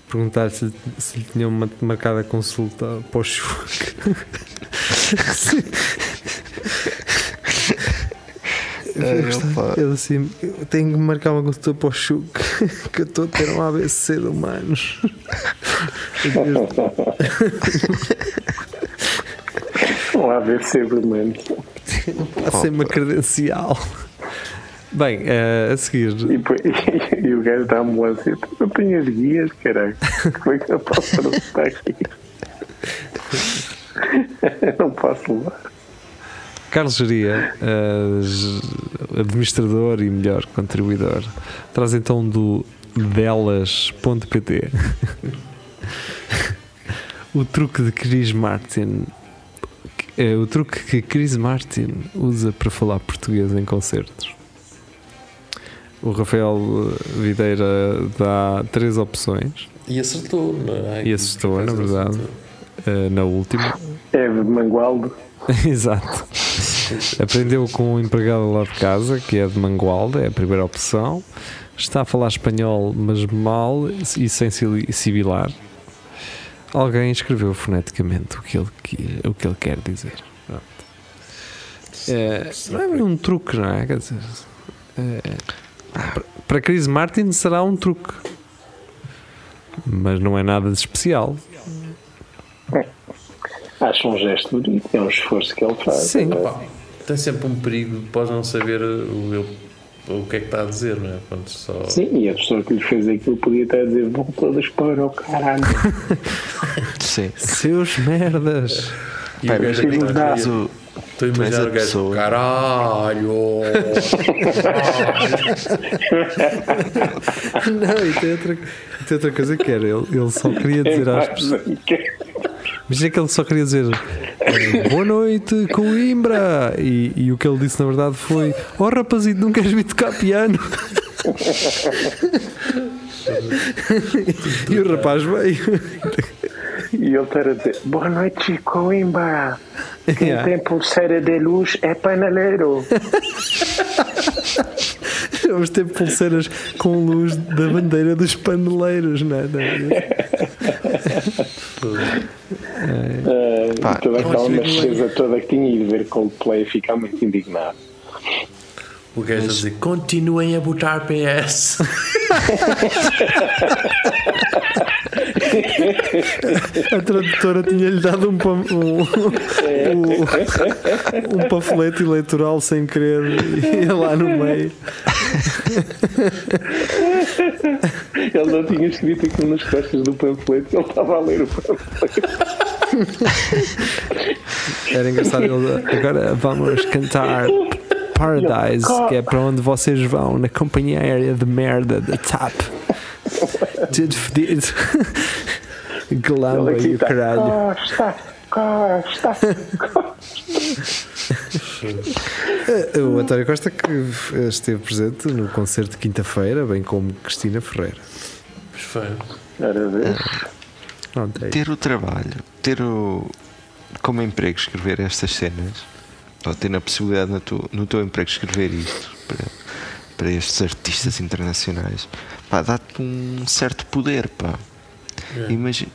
perguntar se, se lhe tinham ma- marcado a consulta para o Chuck? Opa. Ele assim, eu tenho que marcar uma consulta para o Chuck, que eu estou a ter um AVC de humanos. Um AVC vermelho. Passei uma credencial. Bem, eh, a seguir, E, depois- e o gajo da ambulância, eu tenho as guias, caralho. Como é que eu posso atravessar aqui? Eu não posso levar. Carlos Geria, eh, j- administrador e melhor contribuidor, traz então do delas.pt o truque de Chris Martin. eh, o truque que Chris Martin usa para falar português em concertos. O Rafael eh, Videira dá três opções, E acertou, não é? E acertou, na verdade. eh, na última. É de Mangualdo. Exato. Aprendeu com um empregado lá de casa, que é de Mangualda, é a primeira opção. Está a falar espanhol, mas mal e sem sibilar. Alguém escreveu foneticamente o que ele, que- o que ele quer dizer. Pronto. É, não é um truque, não é? Quer dizer, é, para- para Chris Martin será um truque, mas não é nada de especial. Acho um gesto bonito, é um esforço que ele faz. Sim. É. Pá, tem sempre um perigo de não saber o, ele- o que é que está a dizer, não é? Pronto, só... Sim, e a pessoa que lhe fez aquilo podia estar a dizer: vão todas para o caralho. Sim. Seus merdas! E o Pera, gajo tu imaginar o gajo, pessoa. caralho! Não, e tem outra, tem outra coisa que era, ele, ele só queria dizer às pessoas. Imagina que ele só queria dizer boa noite, Coimbra! E, e o que ele disse na verdade foi: Oh rapazito, não queres vir tocar piano? e o rapaz veio. E ele estar a dizer: boa noite, Coimbra. Quem Yeah. tem pulseira de luz é paneleiro. Vamos ter pulseiras com luz da bandeira dos paneleiros, não é? Pá, e toda aquela macheza toda que tinha ido ver Coldplay ficar muito indignado. O gajo a dizer, continuem a botar PS. A tradutora tinha-lhe dado um, pam- um, um, um panfleto eleitoral sem querer e lá no meio. Ele não tinha escrito aquilo nas costas do panfleto, ele estava a ler o panfleto. Era engraçado. Ele, agora vamos cantar Paradise, que é para onde vocês vão, na companhia aérea de merda da TAP. Tudo fedido. Glamba e o está. caralho. Costa, Costa, Costa. O António Costa que esteve presente no concerto de quinta-feira, bem como Cristina Ferreira. Pois foi. Pronto, é ter o trabalho, ter o como emprego escrever estas cenas, ou ter a possibilidade no teu, no teu emprego escrever isto para, para estes artistas internacionais, pá, dá-te um certo poder, pá. É. Imagina,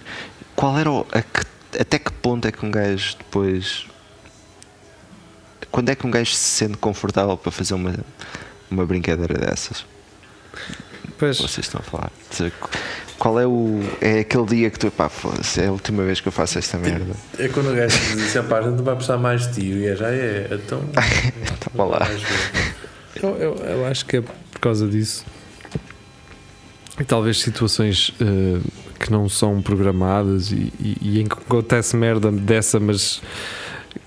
qual era o, a até que ponto é que um gajo depois quando é que um gajo se sente confortável para fazer uma, uma brincadeira dessas? Pois, Vocês estão a falar. Qual é o. É aquele dia que tu. Pá, é a última vez que eu faço esta merda. É quando o gajo diz pá, a gente vai precisar mais de ti. E é, já é, então. Toma lá. vais ver. eu, eu, eu acho que é por causa disso. E talvez situações eh, que não são programadas e, e, e em que acontece merda dessa, mas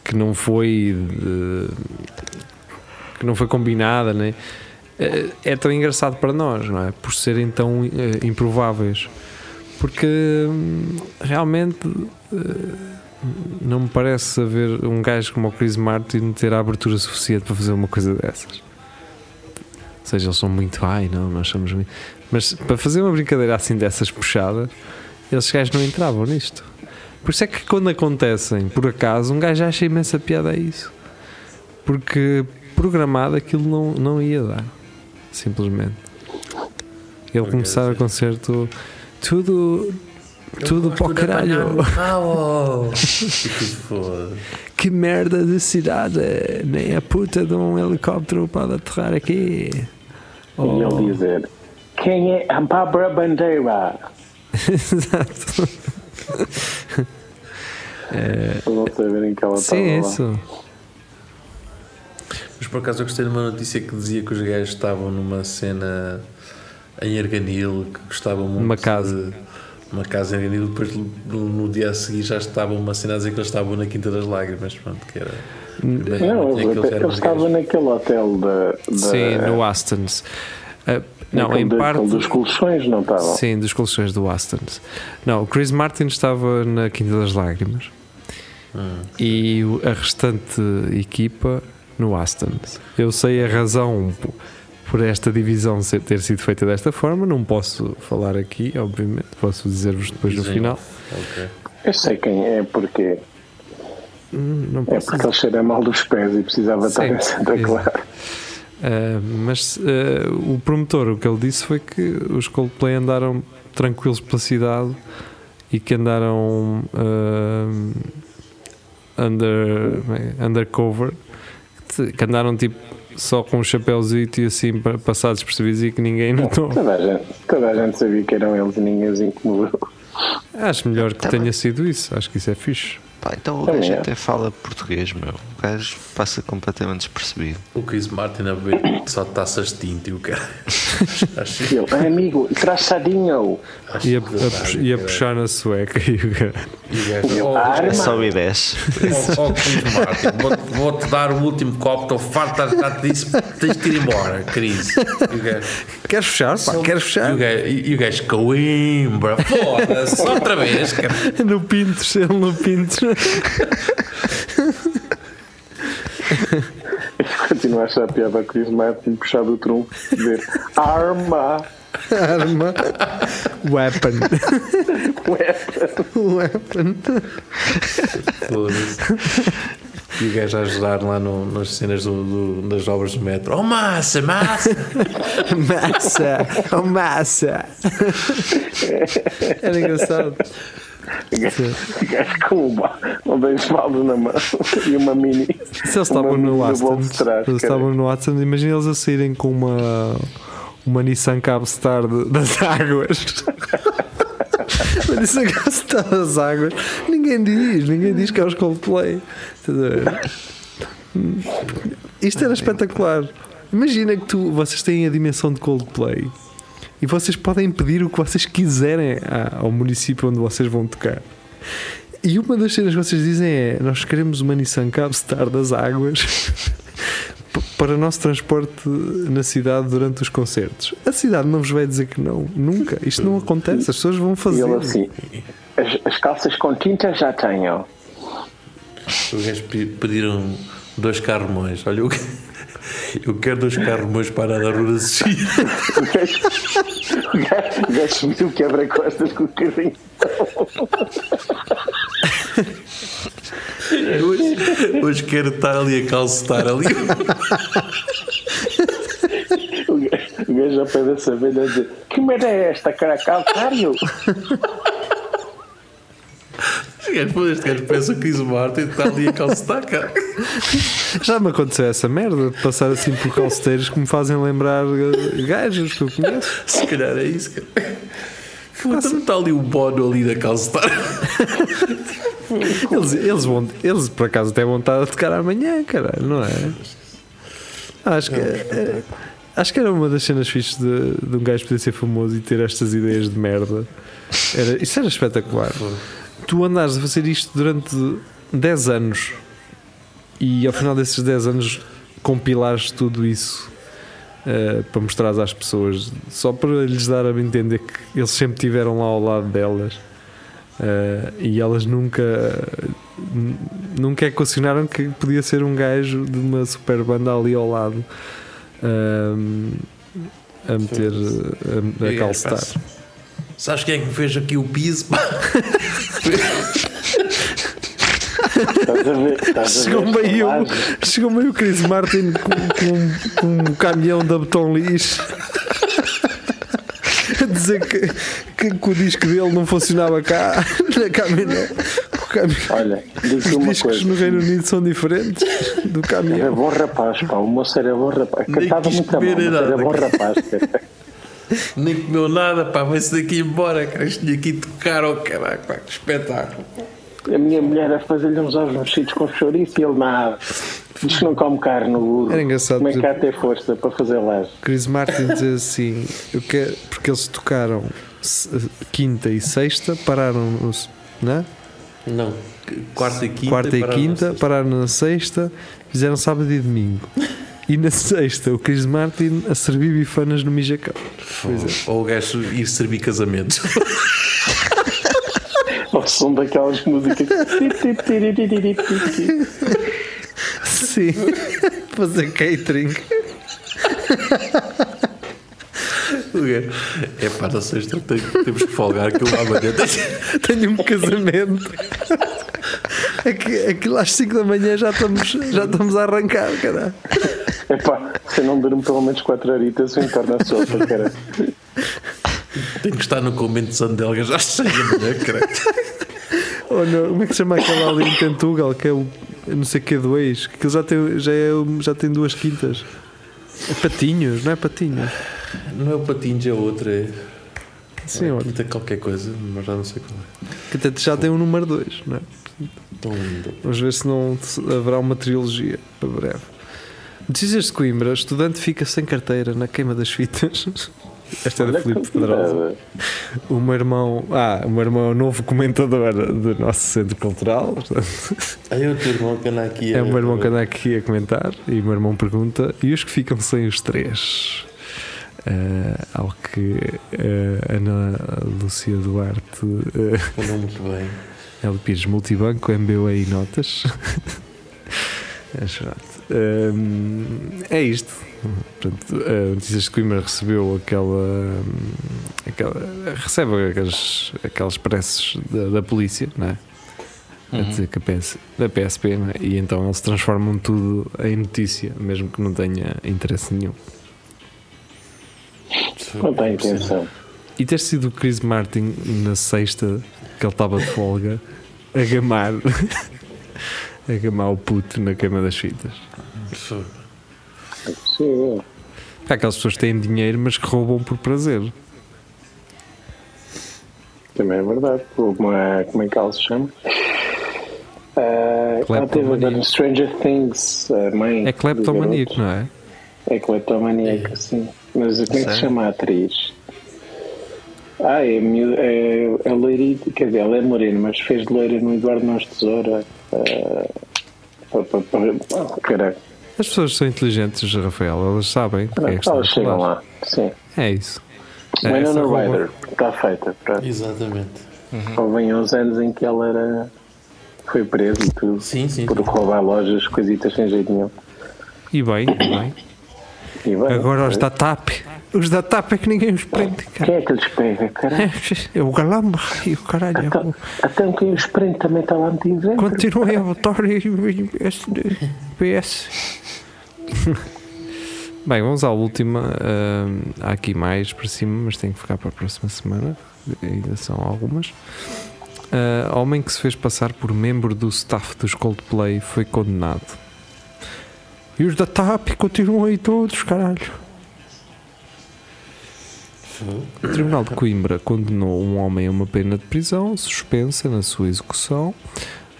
que não foi. eh, que não foi combinada, né? Eh, é tão engraçado para nós, não é? Por serem tão eh, improváveis. Porque hum, realmente eh, não me parece haver um gajo como o Chris Martin ter a abertura suficiente para fazer uma coisa dessas. Ou seja, eles são muito, ai não, nós somos muito. Mas para fazer uma brincadeira assim dessas puxadas, esses gajos não entravam nisto. Por isso é que quando acontecem, por acaso, um gajo acha imensa piada a isso. Porque programado aquilo não, não ia dar. Simplesmente. Ele começar o concerto tudo. Tudo para o caralho. Que merda de cidade! Nem a puta de um helicóptero pode aterrar aqui. E Oh. ele dizer: Quem é a Bárbara Bandeira? Exato. É, Para não saberem que ela estava sim, isso. Mas por acaso eu gostei de uma notícia que dizia que os gajos estavam numa cena em Arganil, que gostavam muito Numa casa. de uma casa em Arganil, depois no, dia a seguir já estava uma cena a dizer que eles estavam na Quinta das Lágrimas, pronto, que era. Não, tinha ele, aqueles ele eram os estava gajos. naquele hotel da. da Sim, no Astons. Ah, não, naquele em da- parte. dos colchões, não estava? Sim, dos colchões do Astons. Não, o Chris Martin estava na Quinta das Lágrimas Hum. e o- a restante equipa no Astons. Eu sei a razão por esta divisão ter sido feita desta forma, não posso falar aqui, obviamente, posso dizer-vos depois no final. Ok. Eu sei quem é, porque Hum, Não é porque ele cheira mal dos pés e precisava estar Sim, em Santa exato. Uh, mas uh, o promotor, o que ele disse foi que os Coldplay andaram tranquilos pela cidade e que andaram uh, under, como é? undercover, que andaram tipo só com um chapéuzito e assim pa- passados despercebidos e que ninguém notou. Toda a, gente, toda a gente sabia que eram eles e ninguém os incomodou. Acho melhor que Tá tenha sido isso, acho que isso é fixe. Pá, então o gajo é. até fala português, meu. O gajo passa completamente despercebido. O Chris Martin a beber só taças de tinta e o cara. E ele, "Ah, amigo, engraçadinho. acho Ia, a, pux- ia cara. puxar na sueca e o cara. E o gajo, "Oh, arma." É só e 10. Ó oh, Chris Martin, vou-te dar o último copo, estou farto, já te disse, tens de ir embora, Chris. E o Queres fechar? Pá, queres e fechar? o gajo, e, e o gajo Coimbra, foda-se, outra vez, cara. No Pintos, ele no Pintos. Continua a achar piada a Chris Martin puxar do trunfo e dizer arma. Arma. Weapon. Weapon. Weapon. E o gajo a ajudar lá no, nas cenas do, do- das obras do metro. Oh, massa, massa! Massa. Oh, massa. Era engraçado. Gajo com uma, um dois na mão e uma mini. Se eles estavam no Aston, trás, eles estavam no Aston, imagina eles a saírem com uma uma Nissan Cabstar das águas. uma Nissan Cabstar das águas. Ninguém diz, ninguém diz que é os Coldplay. Isto era espetacular. Imagina que tu, vocês têm a dimensão de Coldplay e vocês podem pedir o que vocês quiserem a- ao município onde vocês vão tocar. E uma das cenas que vocês dizem é: Nós queremos uma Nissan Cabstar das águas para o nosso transporte na cidade durante os concertos. A cidade não vos vai dizer que não, nunca. Isto não acontece, as pessoas vão E fazer. ele assim, as, as calças com tinta já tenho. Os gajos pe- pediram dois carromões. Olha, eu, eu quero dois carromões para a rua assistir. O gajo, subiu quebra-costas com o carrinho. Hoje, hoje quero estar ali a calcetar ali. O gajo, o gajo ao pé dessa velha a dizer: Que merda é esta, cara? Calcário? Este gajo pensa que Martin está ali a calcetar, cara. Já me aconteceu essa merda de passar assim por calceteiros que me fazem lembrar eh, gajos que eu conheço. Se calhar é isso, cara. Puta, está ali o Bono ali da calcetar. Eles, eles, vão, eles por acaso têm vontade de tocar amanhã, caralho, não é? Acho que, é- acho que era uma das cenas fixes de, de um gajo poder ser famoso e ter estas ideias de merda. Era, isso era espetacular. Tu andares a fazer isto durante 10 anos e ao final desses 10 anos compilares tudo isso eh, para mostrar às pessoas, só para lhes dar a entender que eles sempre estiveram lá ao lado delas. Uh, e elas nunca nunca equacionaram que podia ser um gajo de uma super banda ali ao lado Um, a meter, a, a E, calcetar. Sabes quem é que me fez aqui o piso? Chegou-me aí, o- chegou-me aí o Chris Martin com, com- com um caminhão de betão lixo a dizer que, que, que o disco dele não funcionava cá na caminhão- Olha, digo Os uma discos coisa. no Reino Unido são diferentes do Era caminhão. bom rapaz, pá. O moço era bom rapaz. Cantava quis muito mas era bom rapaz. Nem comeu nada, pá, vai-se daqui embora, cara. Isto tinha aqui tocar, oh caralho, pá, que espetáculo. A minha mulher a fazer-lhe uns ovos mexidos com chouriço e ele nada. Diz que não come carne no burro. Era engraçado, Como é que há ter força para fazer lá? Chris Martin diz assim: eu quero, porque eles tocaram quinta e sexta, pararam no, né? Não, quarta e quinta. quarta e pararam quinta, na pararam na sexta, fizeram sábado e domingo. E na sexta, o Chris Martin a servir bifanas no Mijacão. sexta. Ou o gajo ir servir casamento. Ao som daquelas músicas. Sim, fazer catering. O gajo, É pá, na sexta tem- temos que folgar que eu amanhã tenho- Tenho um casamento. Aqui, aquilo às 5 da manhã já estamos, já estamos a arrancar, caralho. Epá, se eu não durmo pelo menos 4 horitas, eu entorno a sopa, cara. tenho que estar no convento de Sandelgas às seis da manhã, caralho. Oh, não, como é que se chama aquela ali em Tentugal, que é o não sei o que do ex? Que aquilo já tem, já, é, o- já tem duas quintas. É patinhos, não é patinhos? Não é o Patinhos, é outra. É, Sim, é olha. Quinta qualquer coisa, mas já não sei qual é. Que até já tem um número 2, não é? Tão lindo. Vamos ver se não se haverá uma trilogia para breve. Notícias de Coimbra: estudante fica sem carteira na queima das fitas. Esta é da Filipe Pedrosa. O meu irmão, ah, o meu irmão é o novo comentador do nosso centro cultural. Aí o teu irmão que anda aqui. É o meu irmão que anda aqui a comentar. E o meu irmão pergunta: e os que ficam sem os três? Ah, ao que ah, Ana Lúcia Duarte, uh, muito bem. L. Pires, Multibanco, MBA e Notas. é chato. É isto. Portanto, a Notícias de Coimbra recebeu aquela. aquela recebe aquelas, aquelas preces da, da polícia, não é? A dizer que a PS, da PSP, não é? e então eles transformam tudo em notícia, mesmo que não tenha interesse nenhum. Não tem intenção. E ter sido o Chris Martin na sexta, que ele estava de folga, a gamar, a gamar o puto na queima das fitas. É possível. Há aquelas pessoas que têm dinheiro, mas que roubam por prazer. Também é verdade. Como é, como é que ela se chama? Ah, ela teve agora no Stranger Things, a mãe. É cleptomaníaco, não é? É cleptomaníaco, sim. Mas como é que se chama a atriz? Ah, é, é, é loirita, quer dizer, ela é morena, mas fez de loira no Eduardo Nós Tesoura. ah, ah, Caralho, As pessoas são inteligentes, Rafael, elas sabem é que estão a elas chegam lá, sim. É isso. É, Winona rouba- Ryder, está feita. Pronto. Exatamente. Houve 11 anos em que ela era. foi presa e tudo. Sim, sim. Por roubar lojas, coisitas sem jeito nenhum. E bem, e bem. E bem, Agora os da TAP. Os da TAP é que ninguém os prende, Quem cara. é que lhes pega, caralho? É o galamba e o caralho. Então, até quem os prende também está lá metido dentro. Continuem a votar e PS. Bem, vamos à última. Ahm, há aqui mais para cima, mas tem que ficar para a próxima semana. Ainda são algumas. Ah, homem que se fez passar por membro do staff dos Coldplay foi condenado. E os da TAP continuam aí todos, caralho. O Tribunal de Coimbra condenou um homem a uma pena de prisão suspensa na sua execução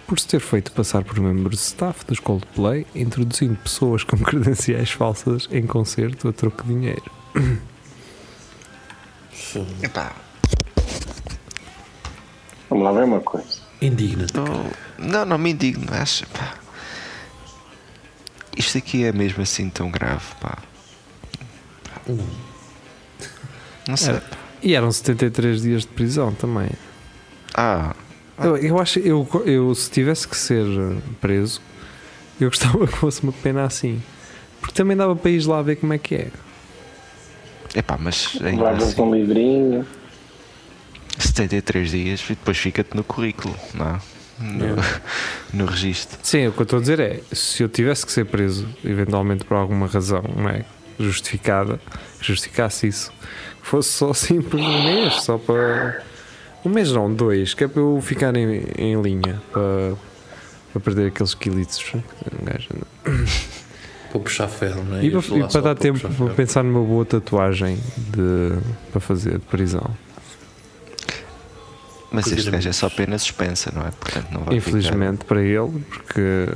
por se ter feito passar por membro de staff dos Coldplay, introduzindo pessoas com credenciais falsas em concerto a troco de dinheiro. Epá, Vamos lá ver uma coisa. Indigna-te. não, não, não me indigno, acho. Pá. Isto aqui é mesmo assim tão grave, pá. Não sei. Era. E eram 73 dias de prisão também. Ah, Eu, eu acho, eu, eu se tivesse que ser preso, eu gostava que fosse uma pena assim. Porque também dava para ir lá ver como é que é. Epá, mas ainda Guardas assim, um livrinho. 73 dias e depois fica-te no currículo, não é? No, no registro. Sim, o que eu estou a dizer é: se eu tivesse que ser preso, eventualmente por alguma razão não é, justificada, que justificasse isso, fosse só assim por um mês, só para. Um mês não, dois, que é para eu ficar em, em linha, para, para perder aqueles quilitos. Um gajo anda. Para puxar ferro, não é? E, para, e para dar tempo puxar para ferro. pensar numa boa tatuagem de, para fazer de prisão. Mas este gajo é só pena suspensa, não é? Portanto, não vai Infelizmente para ele, porque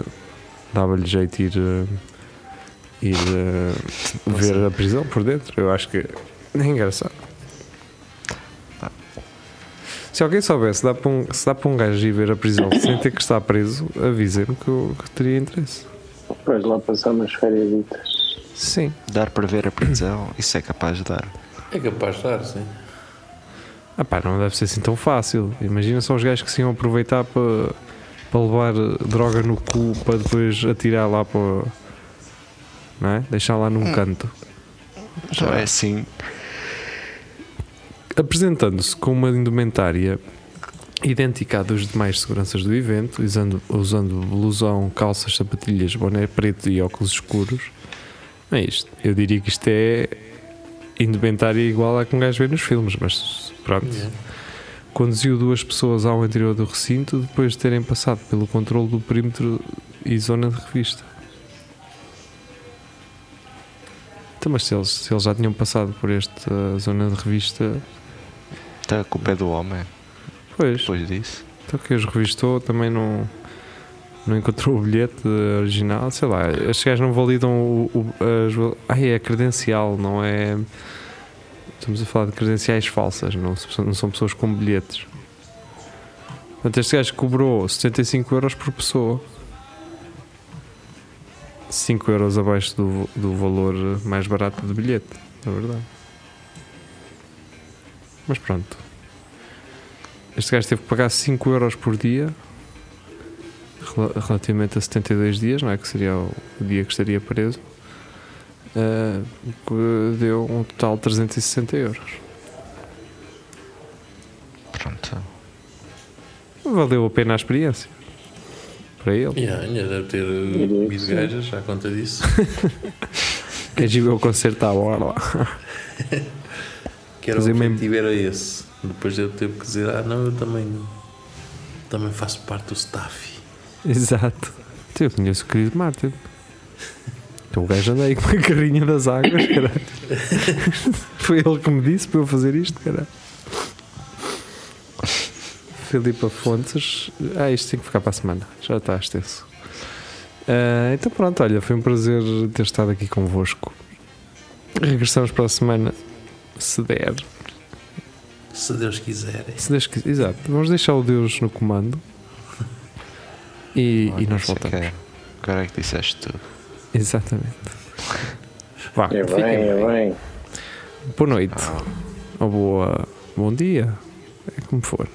dava-lhe jeito ir, eh, ir eh, ver a prisão por dentro. Eu acho que é engraçado. Se alguém soubesse, dá para um, se dá para um gajo ir ver a prisão sem ter que estar preso, avisem-me que eu que teria interesse. Depois lá passar umas férias. Sim. Dar para ver a prisão, isso é capaz de dar. É capaz de estar, sim. Ah pá, não deve ser assim tão fácil. Imagina só os gajos que se iam aproveitar para, para levar droga no cu para depois atirar lá para. Não é? Deixar lá num canto. Não é assim. Apresentando-se com uma indumentária idêntica à dos demais seguranças do evento, usando, usando blusão, calças, sapatilhas, boné preto e óculos escuros. É isto. Eu diria que isto é indumentária igual à que um gajo vê nos filmes, mas pronto. Yeah. Conduziu duas pessoas ao interior do recinto depois de terem passado pelo controle do perímetro e zona de revista. Então, mas se eles, se eles já tinham passado por esta zona de revista, Está a culpa é do homem, pois, depois disso. então que os revistou também não, não encontrou o bilhete original, sei lá, estes gajos não validam o. o as, ai, é credencial, não é. Estamos a falar de credenciais falsas, não, não são pessoas com bilhetes. Portanto, este gajo cobrou 75 euros por pessoa. 5 euros abaixo do, do valor mais barato do bilhete, na verdade. Mas pronto. Este gajo teve que pagar 5 euros por dia rela- relativamente a 72 dias, não é? Que seria o, o dia que estaria preso. Ah, que deu um total de 360 euros. Pronto. Valeu a pena a experiência. Para ele. Yeah, ainda deve ter uh, sim. gajas à conta disso. Queres ir ver o concerto à hora? Que era o Fazer mesmo- objetivo era esse. Depois eu teve que dizer, ah não, eu também, também faço parte do staff. Exato. Eu conheço o querido Martin. Então o gajo anda aí com a carrinha das águas, caralho. Foi ele que me disse para eu fazer isto, caralho. Filipa Fontes. Ah, isto tem que ficar para a semana. Já está extenso. Ah, então pronto, olha, foi um prazer ter estado aqui convosco. Regressamos para a semana, se der. Se Deus quiser. Se Deus quiser. Exato. Vamos deixar o Deus no comando. E, e nós é que voltamos. é- Agora é que disseste tudo. Exatamente. Vá, É bem, é bem. Boa noite. Ou boa, bom dia. É como for.